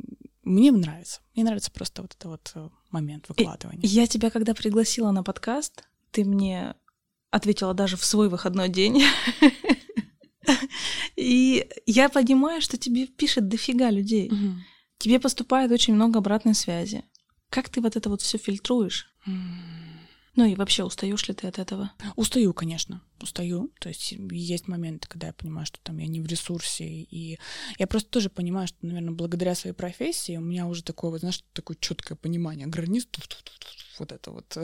мне нравится. Мне нравится просто вот этот вот э, момент выкладывания. Я тебя, когда пригласила на подкаст, ты мне ответила даже в свой выходной день. И я понимаю, что тебе пишет дофига людей. Тебе поступает очень много обратной связи. Как ты вот это вот все фильтруешь? Ну и вообще, устаешь ли ты от этого? Устаю, конечно, устаю. То есть есть моменты, когда я понимаю, что там я не в ресурсе, и я просто тоже понимаю, что, наверное, благодаря своей профессии у меня уже такое, вот, знаешь, такое четкое понимание границ, вот это вот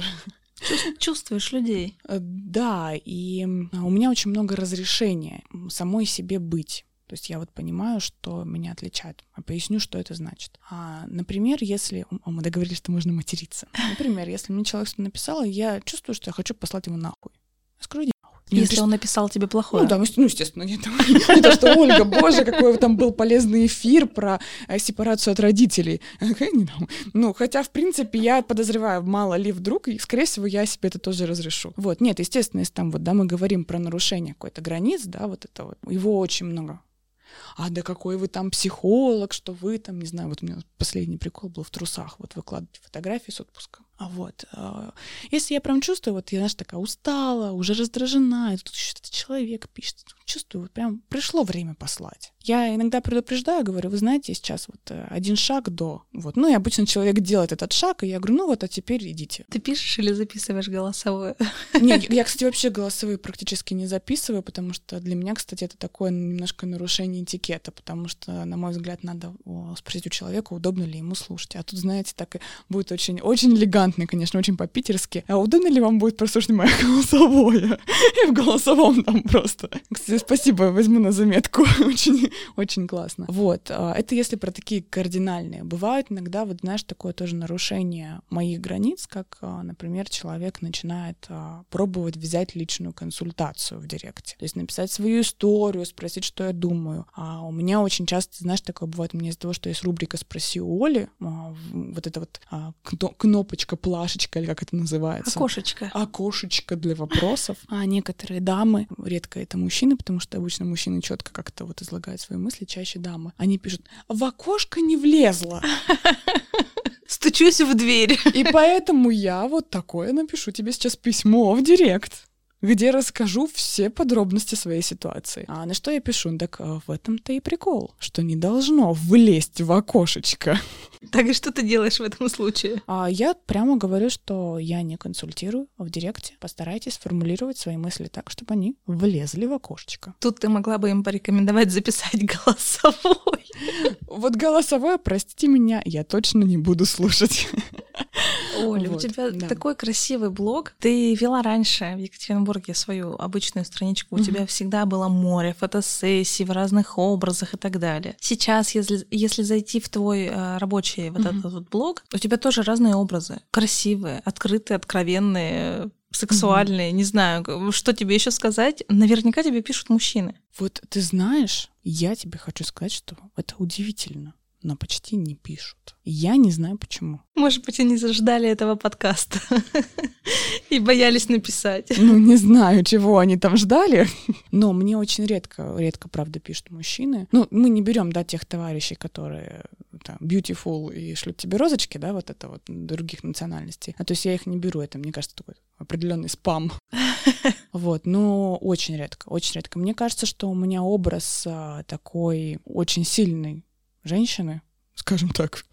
Чувствуешь людей. Э, да, и у меня очень много разрешения самой себе быть. То есть я вот понимаю, что меня отличает. А поясню, что это значит. А, например, если... О, мы договорились, что можно материться. Например, если мне человек что-то написал, я чувствую, что я хочу послать его нахуй. Я скажу, иди нахуй. Если напишет... он написал тебе плохое. Ну да, ну естественно, нет. Не то, что Ольга, боже, какой там был полезный эфир про э, сепарацию от родителей. Ну, хотя, в принципе, я подозреваю, мало ли вдруг, и, скорее всего, я себе это тоже разрешу. Вот, нет, естественно, если там вот, да, мы говорим про нарушение какой-то границ, да, вот это вот, его очень много а да какой вы там психолог, что вы там, не знаю, вот у меня последний прикол был в трусах, вот выкладывать фотографии с отпуска. А вот, э, если я прям чувствую, вот я, знаешь, такая устала, уже раздражена, и тут еще этот человек пишет, чувствую, вот прям пришло время послать. Я иногда предупреждаю, говорю, вы знаете, сейчас вот э, один шаг до, вот, ну и обычно человек делает этот шаг, и я говорю, ну вот, а теперь идите. Ты пишешь или записываешь голосовое? Нет, я, кстати, вообще голосовые практически не записываю, потому что для меня, кстати, это такое немножко нарушение этикета, потому что, на мой взгляд, надо спросить у человека, удобно ли ему слушать. А тут, знаете, так и будет очень, очень элегантно, конечно, очень по-питерски. А удобно ли вам будет прослушать мое голосовое? И в голосовом там просто. Кстати, спасибо, возьму на заметку. очень, очень классно. Вот. А, это если про такие кардинальные. Бывает иногда, вот знаешь, такое тоже нарушение моих границ, как, а, например, человек начинает а, пробовать взять личную консультацию в директе. То есть написать свою историю, спросить, что я думаю. А у меня очень часто, знаешь, такое бывает, у меня из-за того, что есть рубрика «Спроси у Оли», вот эта вот кнопочка, плашечка, или как это называется? Окошечко. Окошечко для вопросов. А некоторые дамы, редко это мужчины, потому что обычно мужчины четко как-то вот излагают свои мысли, чаще дамы. Они пишут, в окошко не влезла. Стучусь в дверь. И поэтому я вот такое напишу тебе сейчас письмо в директ где расскажу все подробности своей ситуации. А на что я пишу? Так а, в этом-то и прикол, что не должно влезть в окошечко. Так и что ты делаешь в этом случае? А я прямо говорю, что я не консультирую в директе. Постарайтесь сформулировать свои мысли так, чтобы они влезли в окошечко. Тут ты могла бы им порекомендовать записать голосовой. Вот голосовое, простите меня, я точно не буду слушать. Оля, вот, у тебя да. такой красивый блог. Ты вела раньше в Екатеринбурге свою обычную страничку. У тебя всегда было море фотосессий в разных образах и так далее. Сейчас, если, если зайти в твой э, рабочий вот этот вот блог, у тебя тоже разные образы. Красивые, открытые, откровенные, сексуальные, mm-hmm. не знаю, что тебе еще сказать. Наверняка тебе пишут мужчины. Вот ты знаешь, я тебе хочу сказать, что это удивительно но почти не пишут. Я не знаю почему. Может быть, они заждали этого подкаста и боялись написать. Ну, не знаю, чего они там ждали. Но мне очень редко, редко, правда, пишут мужчины. Ну, мы не берем, да, тех товарищей, которые там, beautiful и шлют тебе розочки, да, вот это вот других национальностей. А то есть я их не беру, это, мне кажется, такой определенный спам. Вот, но очень редко, очень редко. Мне кажется, что у меня образ а, такой очень сильный женщины, скажем так,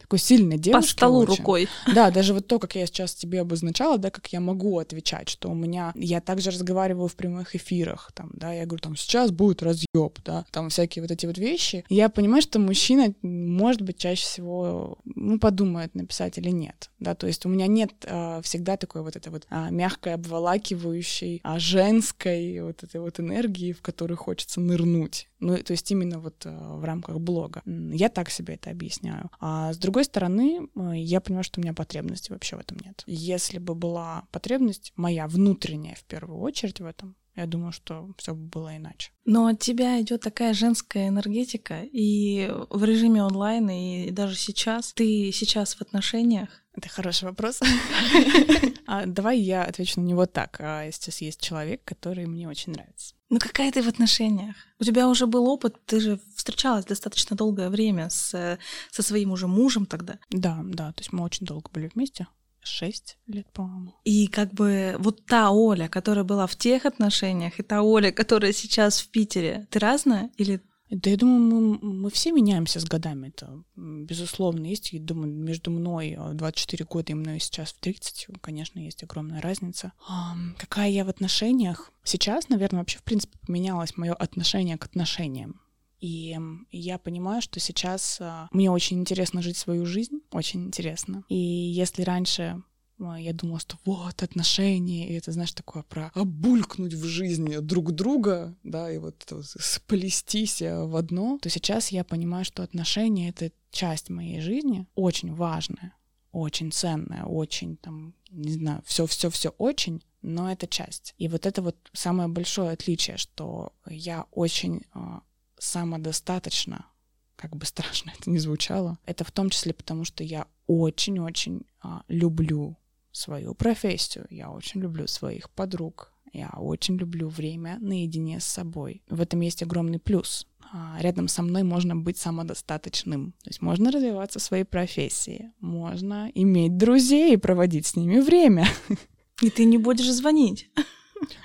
такой сильной девушки. По столу очень. рукой. Да, даже вот то, как я сейчас тебе обозначала, да, как я могу отвечать, что у меня... Я также разговариваю в прямых эфирах, там, да, я говорю, там, сейчас будет разъеб, да, там всякие вот эти вот вещи. Я понимаю, что мужчина, может быть, чаще всего, ну, подумает, написать или нет, да, то есть у меня нет а, всегда такой вот этой вот а, мягкой, обволакивающей, а женской вот этой вот энергии, в которую хочется нырнуть. Ну, то есть именно вот а, в рамках блога. Я так себе это объясняю. А с другой стороны, э, я понимаю, что у меня потребности вообще в этом нет. Если бы была потребность моя внутренняя в первую очередь в этом, я думаю, что все было иначе. Но от тебя идет такая женская энергетика, и в режиме онлайн, и даже сейчас. Ты сейчас в отношениях? Это хороший вопрос. а, давай я отвечу на него так. А, сейчас есть человек, который мне очень нравится. Ну какая ты в отношениях? У тебя уже был опыт, ты же встречалась достаточно долгое время с, со своим уже мужем тогда. Да, да, то есть мы очень долго были вместе. Шесть лет, по-моему. И как бы вот та Оля, которая была в тех отношениях, и та Оля, которая сейчас в Питере, ты разная или да, я думаю, мы, мы все меняемся с годами. Это, безусловно, есть. Я думаю, между мной 24 года и мной сейчас в 30, конечно, есть огромная разница. Какая я в отношениях? Сейчас, наверное, вообще, в принципе, поменялось мое отношение к отношениям. И я понимаю, что сейчас а, мне очень интересно жить свою жизнь, очень интересно. И если раньше я думала, что вот отношения, и это, знаешь, такое про обулькнуть в жизни друг друга, да, и вот сплестись а, в одно, то сейчас я понимаю, что отношения — это часть моей жизни, очень важная, очень ценная, очень там, не знаю, все, все, все очень, но это часть. И вот это вот самое большое отличие, что я очень самодостаточно, как бы страшно это ни звучало, это в том числе потому, что я очень-очень а, люблю свою профессию, я очень люблю своих подруг, я очень люблю время наедине с собой. В этом есть огромный плюс. А, рядом со мной можно быть самодостаточным. То есть можно развиваться в своей профессии, можно иметь друзей и проводить с ними время. И ты не будешь звонить.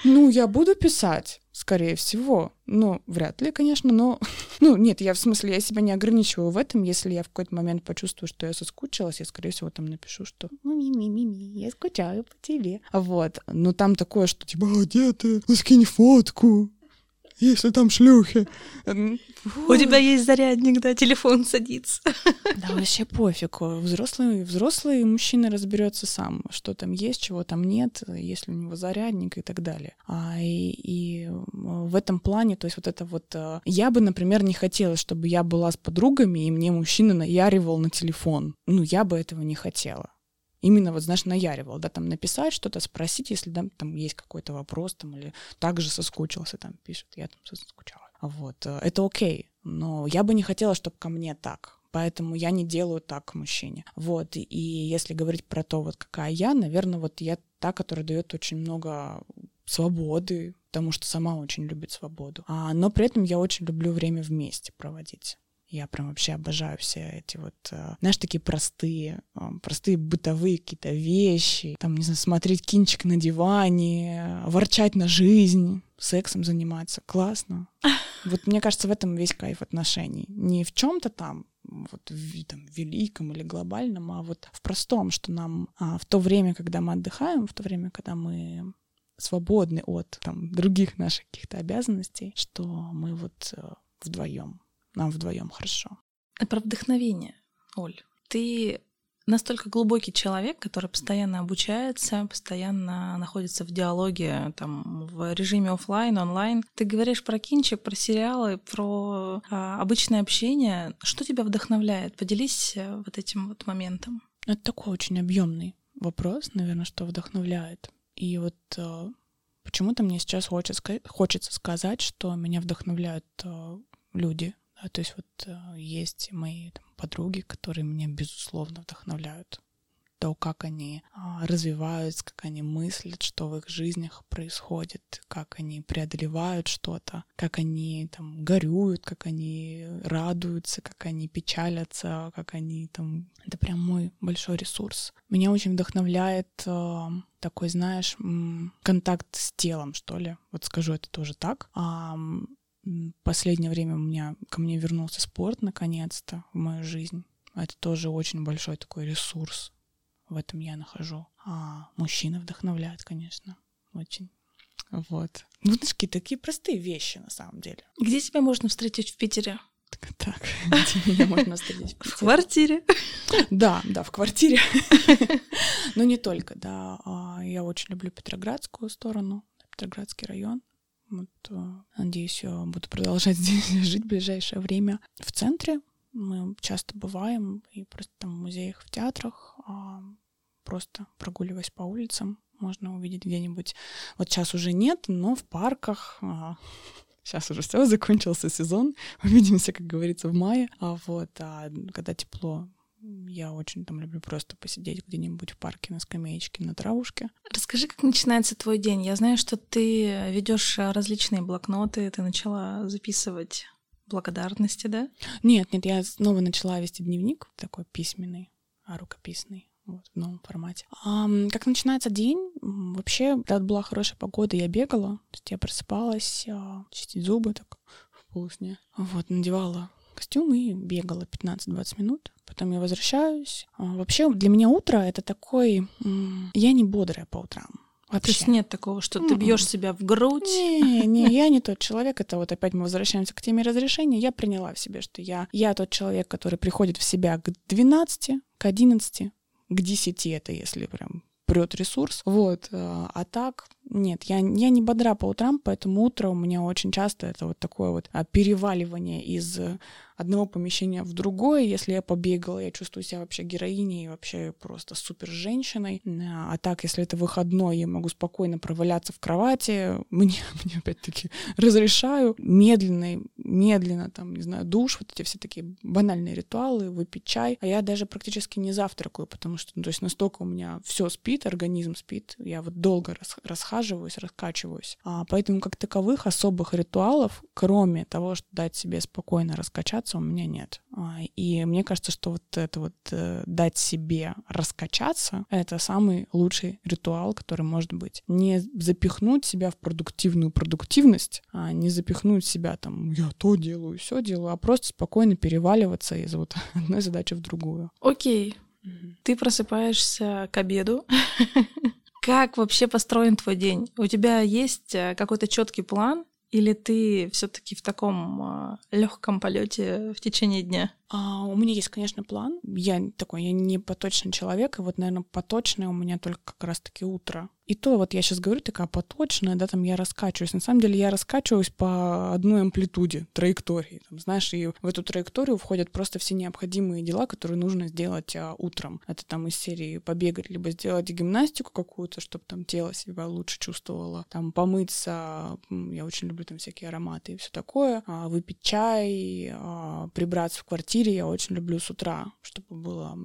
Ну, я буду писать, скорее всего. Ну, вряд ли, конечно, но... Ну, нет, я в смысле, я себя не ограничиваю в этом. Если я в какой-то момент почувствую, что я соскучилась, я, скорее всего, там напишу, что ми-ми-ми-ми, я скучаю по тебе. Вот. Но там такое, что типа, а где ты? Ну, скинь фотку если там шлюхи. У тебя есть зарядник, да, телефон садится. Да, вообще пофиг. Взрослый, взрослый мужчина разберется сам, что там есть, чего там нет, если у него зарядник и так далее. А, и, и в этом плане, то есть вот это вот... Э, я бы, например, не хотела, чтобы я была с подругами, и мне мужчина наяривал на телефон. Ну, я бы этого не хотела именно вот, знаешь, наяривал, да, там написать что-то, спросить, если да, там есть какой-то вопрос, там, или также соскучился, там, пишет, я там соскучала. Вот, это окей, но я бы не хотела, чтобы ко мне так, поэтому я не делаю так мужчине. Вот, и если говорить про то, вот какая я, наверное, вот я та, которая дает очень много свободы, потому что сама очень любит свободу. А, но при этом я очень люблю время вместе проводить. Я прям вообще обожаю все эти вот, э, знаешь, такие простые, э, простые бытовые какие-то вещи. Там, не знаю, смотреть кинчик на диване, ворчать на жизнь, сексом заниматься. Классно. Вот мне кажется, в этом весь кайф отношений. Не в чем-то там, вот в там, великом или глобальном, а вот в простом, что нам а, в то время, когда мы отдыхаем, в то время, когда мы свободны от там, других наших каких-то обязанностей, что мы вот э, вдвоем нам вдвоем хорошо. А про вдохновение, Оль. Ты настолько глубокий человек, который постоянно обучается, постоянно находится в диалоге, там, в режиме офлайн, онлайн. Ты говоришь про кинчик, про сериалы, про а, обычное общение. Что тебя вдохновляет? Поделись э, вот этим вот моментом. Это такой очень объемный вопрос, наверное, что вдохновляет. И вот э, почему-то мне сейчас хочется, хочется сказать, что меня вдохновляют э, люди, то есть вот э, есть мои там, подруги, которые меня, безусловно, вдохновляют. То, как они а, развиваются, как они мыслят, что в их жизнях происходит, как они преодолевают что-то, как они там горюют, как они радуются, как они печалятся, как они там... Это прям мой большой ресурс. Меня очень вдохновляет такой, знаешь, контакт с телом, что ли. Вот скажу это тоже так последнее время у меня ко мне вернулся спорт наконец-то в мою жизнь. Это тоже очень большой такой ресурс. В этом я нахожу. А мужчина вдохновляет, конечно, очень. Вот. Ну, знаешь, какие такие простые вещи на самом деле. Где тебя можно встретить в Питере? Так, так. где меня можно встретить в? В квартире. Да, да, в квартире. Но не только, да. А, я очень люблю Петроградскую сторону, Петроградский район. Вот, э, надеюсь, я буду продолжать здесь жить в ближайшее время. В центре мы часто бываем и просто там в музеях, в театрах, а просто прогуливаясь по улицам. можно увидеть где-нибудь. Вот сейчас уже нет, но в парках. Сейчас уже все, закончился сезон. Увидимся, как говорится, в мае. А вот, а когда тепло, я очень там люблю просто посидеть где-нибудь в парке на скамеечке, на травушке. Расскажи, как начинается твой день. Я знаю, что ты ведешь различные блокноты, ты начала записывать благодарности, да? Нет, нет, я снова начала вести дневник такой письменный, а рукописный вот, в новом формате. А, как начинается день? Вообще, когда была хорошая погода, я бегала, то есть я просыпалась, а, чистить зубы так в полусне. Вот, надевала костюм и бегала 15-20 минут. Потом я возвращаюсь. А, вообще, для меня утро — это такой... Я не бодрая по утрам. Вообще. То есть нет такого, что ты бьешь себя в грудь? Не, не, я не тот человек. Это вот опять мы возвращаемся к теме разрешения. Я приняла в себе, что я, я тот человек, который приходит в себя к 12, к 11, к 10, это если прям прет ресурс. Вот. А, а так, нет, я, я не бодра по утрам, поэтому утро у меня очень часто это вот такое вот а, переваливание из одного помещения в другое. Если я побегала, я чувствую себя вообще героиней вообще просто супер женщиной. А так, если это выходной, я могу спокойно проваляться в кровати. Мне, мне опять-таки разрешаю медленно, медленно, там, не знаю, душ, вот эти все такие банальные ритуалы, выпить чай. А я даже практически не завтракаю, потому что, ну, то есть настолько у меня все спит, организм спит. Я вот долго рас, расхаживаюсь, раскачиваюсь. А, поэтому как таковых особых ритуалов, кроме того, что дать себе спокойно раскачаться, у меня нет. А, и мне кажется, что вот это вот э, дать себе раскачаться — это самый лучший ритуал, который может быть. Не запихнуть себя в продуктивную продуктивность, а не запихнуть себя там «я то делаю, все делаю», а просто спокойно переваливаться из вот одной задачи в другую. Окей. Okay. Ты просыпаешься к обеду. Как вообще построен твой день? У тебя есть э, какой-то четкий план, или ты все-таки в таком а, легком полете в течение дня? А, у меня есть, конечно, план. Я такой, я не поточный человек, и вот, наверное, поточное у меня только как раз-таки утро. И то вот я сейчас говорю такая поточная, да, там я раскачиваюсь. На самом деле я раскачиваюсь по одной амплитуде, траектории. Там, знаешь, и в эту траекторию входят просто все необходимые дела, которые нужно сделать а, утром. Это там из серии побегать, либо сделать гимнастику какую-то, чтобы там тело себя лучше чувствовало. Там помыться, я очень люблю там всякие ароматы и все такое. А, выпить чай, а, прибраться в квартире я очень люблю с утра, чтобы было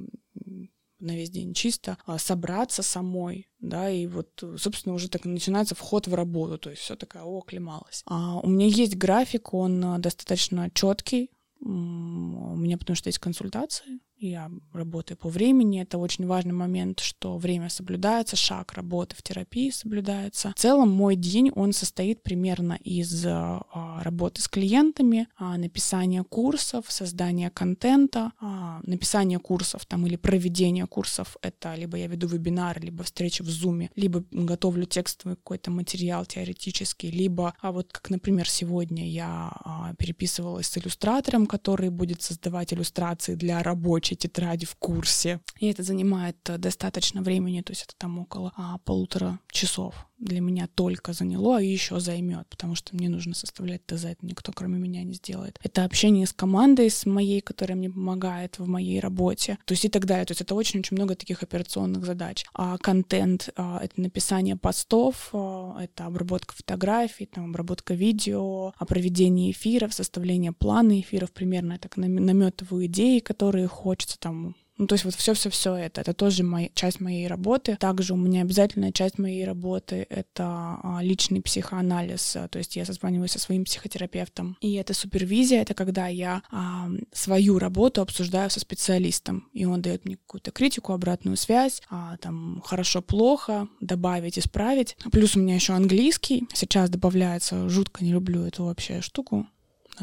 на весь день чисто, а, собраться самой, да, и вот, собственно, уже так начинается вход в работу, то есть все такая, о, оклемалась. А у меня есть график, он а, достаточно четкий, у меня потому что есть консультации, я работаю по времени. Это очень важный момент, что время соблюдается, шаг работы в терапии соблюдается. В целом мой день, он состоит примерно из а, работы с клиентами, а, написания курсов, создания контента, а, написания курсов там или проведения курсов. Это либо я веду вебинар, либо встречи в Zoom, либо готовлю текстовый какой-то материал теоретический, либо, а вот как, например, сегодня я переписывалась с иллюстратором, который будет создавать иллюстрации для рабочих рабочей тетради в курсе. И это занимает э, достаточно времени, то есть это там около а, полутора часов для меня только заняло, а еще займет, потому что мне нужно составлять ТЗ, это никто кроме меня не сделает. Это общение с командой, с моей, которая мне помогает в моей работе, то есть и так далее. То есть это очень-очень много таких операционных задач. А контент а, — это написание постов, а, это обработка фотографий, там, обработка видео, а проведение эфиров, составление плана эфиров, примерно я так наметываю идеи, которые хочется там ну, то есть вот все-все-все это, это тоже моя, часть моей работы. Также у меня обязательная часть моей работы — это а, личный психоанализ, то есть я созваниваюсь со своим психотерапевтом. И это супервизия, это когда я а, свою работу обсуждаю со специалистом, и он дает мне какую-то критику, обратную связь, а, там хорошо-плохо, добавить, исправить. Плюс у меня еще английский, сейчас добавляется, жутко не люблю эту вообще штуку,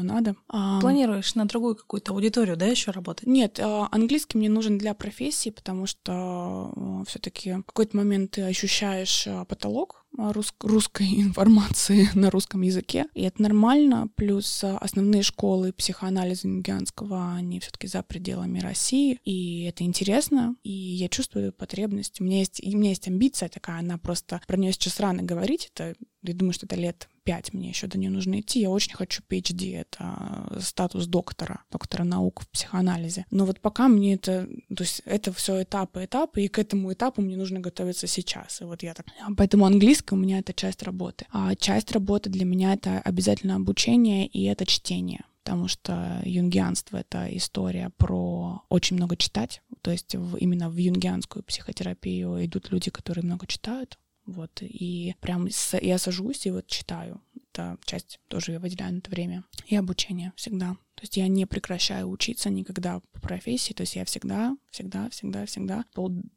но надо. А, Планируешь на другую какую-то аудиторию, да, еще работать? Нет, а, английский мне нужен для профессии, потому что а, все-таки в какой-то момент ты ощущаешь потолок рус- русской информации на русском языке, и это нормально. Плюс основные школы психоанализа юнгианского, они все-таки за пределами России, и это интересно, и я чувствую потребность. У меня есть, у меня есть амбиция такая, она просто про нее сейчас рано говорить, это я думаю, что это лет пять мне еще до нее нужно идти. Я очень хочу PhD, это статус доктора, доктора наук в психоанализе. Но вот пока мне это, то есть это все этапы, этапы, и к этому этапу мне нужно готовиться сейчас. И вот я так... Поэтому английский у меня это часть работы. А часть работы для меня это обязательно обучение и это чтение потому что юнгианство — это история про очень много читать. То есть в, именно в юнгианскую психотерапию идут люди, которые много читают. Вот, и прям я сажусь и вот читаю. Это часть тоже я выделяю на это время. И обучение всегда. То есть я не прекращаю учиться никогда по профессии. То есть я всегда, всегда, всегда, всегда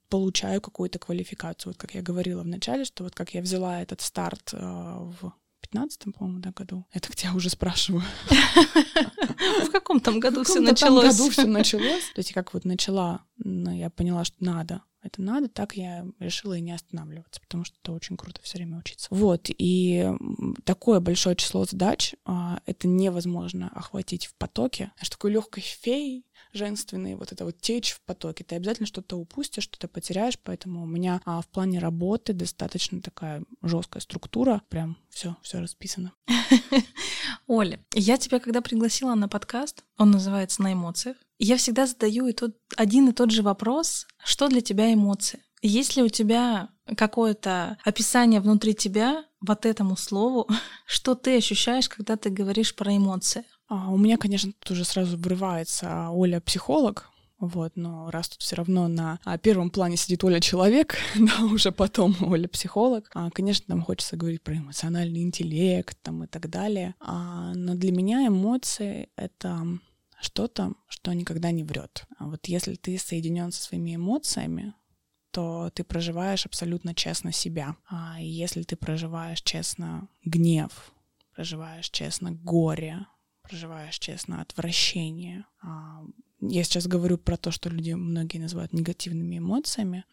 получаю какую-то квалификацию. Вот как я говорила в начале, что вот как я взяла этот старт э, в 15 по-моему, да, году. Это где я уже спрашиваю. В каком там году все началось? В году все началось. То есть как вот начала, я поняла, что надо это надо, так я решила и не останавливаться, потому что это очень круто все время учиться. Вот, и такое большое число задач а, это невозможно охватить в потоке. Аж такой легкой феей женственной, вот это вот течь в потоке. Ты обязательно что-то упустишь, что-то потеряешь, поэтому у меня а, в плане работы достаточно такая жесткая структура, прям все, все расписано. Оля, я тебя когда пригласила на подкаст, он называется «На эмоциях», я всегда задаю и тот, один и тот же вопрос, что для тебя эмоции? Есть ли у тебя какое-то описание внутри тебя вот этому слову, что ты ощущаешь, когда ты говоришь про эмоции? А, у меня, конечно, тут уже сразу врывается Оля психолог, вот, но раз тут все равно на а, первом плане сидит Оля человек, да, уже потом Оля психолог, а, конечно, там хочется говорить про эмоциональный интеллект там и так далее. А, но для меня эмоции это что-то, что никогда не врет. А вот если ты соединен со своими эмоциями, то ты проживаешь абсолютно честно себя. А если ты проживаешь честно гнев, проживаешь честно горе, проживаешь честно отвращение, а, я сейчас говорю про то, что люди многие называют негативными эмоциями,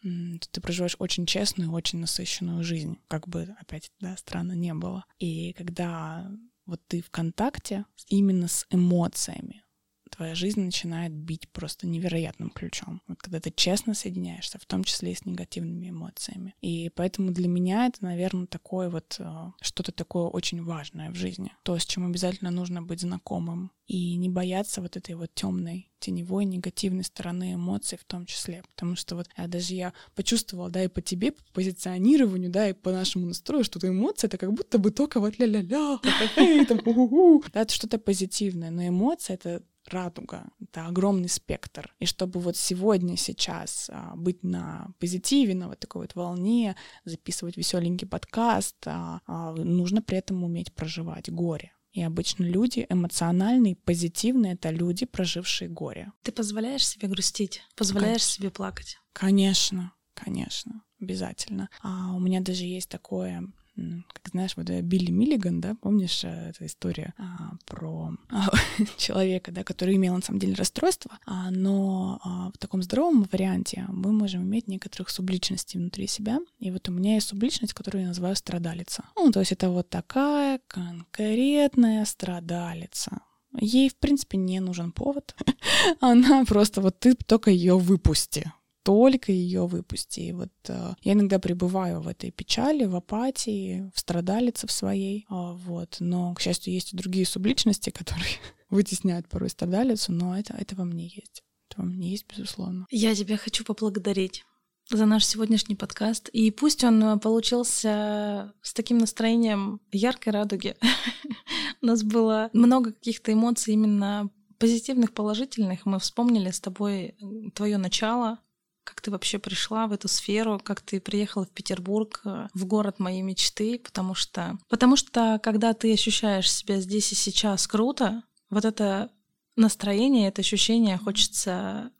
ты проживаешь очень честную, очень насыщенную жизнь, как бы, опять, да, странно не было. И когда вот ты в контакте именно с эмоциями, твоя жизнь начинает бить просто невероятным ключом. Вот когда ты честно соединяешься, в том числе и с негативными эмоциями. И поэтому для меня это, наверное, такое вот э, что-то такое очень важное в жизни. То, с чем обязательно нужно быть знакомым. И не бояться вот этой вот темной теневой негативной стороны эмоций в том числе. Потому что вот я, даже я почувствовала, да, и по тебе, по позиционированию, да, и по нашему настрою, что эмоции это как будто бы только вот ля-ля-ля, да, это что-то позитивное. Но эмоции — это радуга, это огромный спектр. И чтобы вот сегодня, сейчас а, быть на позитиве, на вот такой вот волне, записывать веселенький подкаст, а, а, нужно при этом уметь проживать горе. И обычно люди эмоциональные, позитивные — это люди, прожившие горе. Ты позволяешь себе грустить? Позволяешь конечно. себе плакать? Конечно, конечно, обязательно. А у меня даже есть такое как знаешь, вот э, Билли Миллиган, да, помнишь э, эта история а, про а, человека, да, который имел на самом деле расстройство, а, но а, в таком здоровом варианте мы можем иметь некоторых субличностей внутри себя. И вот у меня есть субличность, которую я называю страдалица. Ну, то есть это вот такая конкретная страдалица. Ей, в принципе, не нужен повод. Она просто вот ты только ее выпусти только ее выпусти. И вот э, я иногда пребываю в этой печали, в апатии, в страдалице в своей, э, вот. Но, к счастью, есть и другие субличности, которые вытесняют порой страдалицу, но это, это во мне есть. Это во мне есть, безусловно. Я тебя хочу поблагодарить за наш сегодняшний подкаст. И пусть он получился с таким настроением яркой радуги. У нас было много каких-то эмоций именно позитивных, положительных. Мы вспомнили с тобой твое начало, как ты вообще пришла в эту сферу, как ты приехала в Петербург, э, в город моей мечты, потому что, потому что когда ты ощущаешь себя здесь и сейчас круто, вот это настроение, это ощущение хочется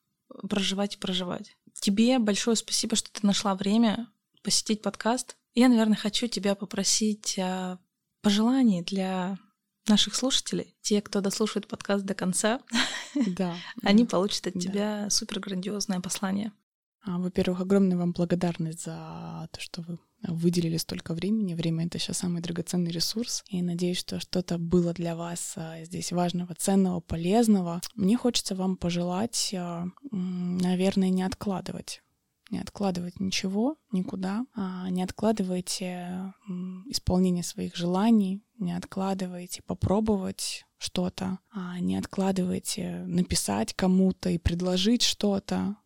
проживать и проживать. Тебе большое спасибо, что ты нашла время посетить подкаст. Я, наверное, хочу тебя попросить о пожелании для наших слушателей, те, кто дослушает подкаст до конца, да, они получат от тебя супер грандиозное послание. А, во-первых, огромная вам благодарность за то, что вы выделили столько времени. Время — это сейчас самый драгоценный ресурс. И надеюсь, что что-то было для вас а, здесь важного, ценного, полезного. Мне хочется вам пожелать, а, наверное, не откладывать Не откладывайте ничего никуда, не откладывайте исполнение своих желаний, не откладывайте попробовать что-то, не откладывайте написать кому-то и предложить что-то,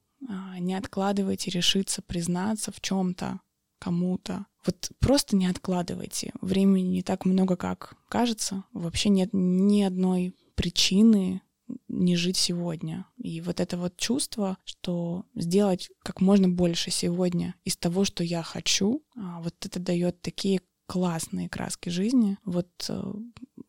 не откладывайте решиться признаться в чем-то кому-то. Вот просто не откладывайте. Времени не так много, как кажется. Вообще нет ни одной причины не жить сегодня. И вот это вот чувство, что сделать как можно больше сегодня из того, что я хочу, а, вот это дает такие классные краски жизни. Вот э,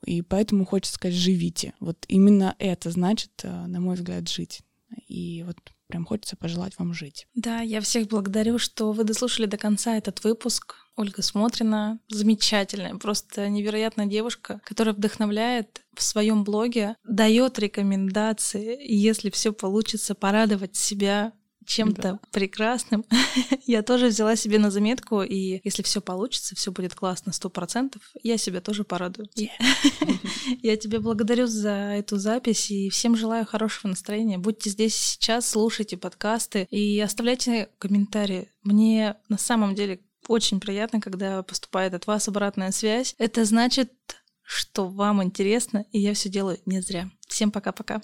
и поэтому хочется сказать, живите. Вот именно это значит, э, на мой взгляд, жить. И вот прям хочется пожелать вам жить. Да, я всех благодарю, что вы дослушали до конца этот выпуск. Ольга Смотрина, замечательная, просто невероятная девушка, которая вдохновляет в своем блоге, дает рекомендации, если все получится, порадовать себя чем-то да. прекрасным. я тоже взяла себе на заметку, и если все получится, все будет классно, сто процентов, я себя тоже порадую. Yeah. я тебе благодарю за эту запись и всем желаю хорошего настроения. Будьте здесь сейчас, слушайте подкасты и оставляйте комментарии. Мне на самом деле очень приятно, когда поступает от вас обратная связь. Это значит, что вам интересно, и я все делаю не зря. Всем пока-пока.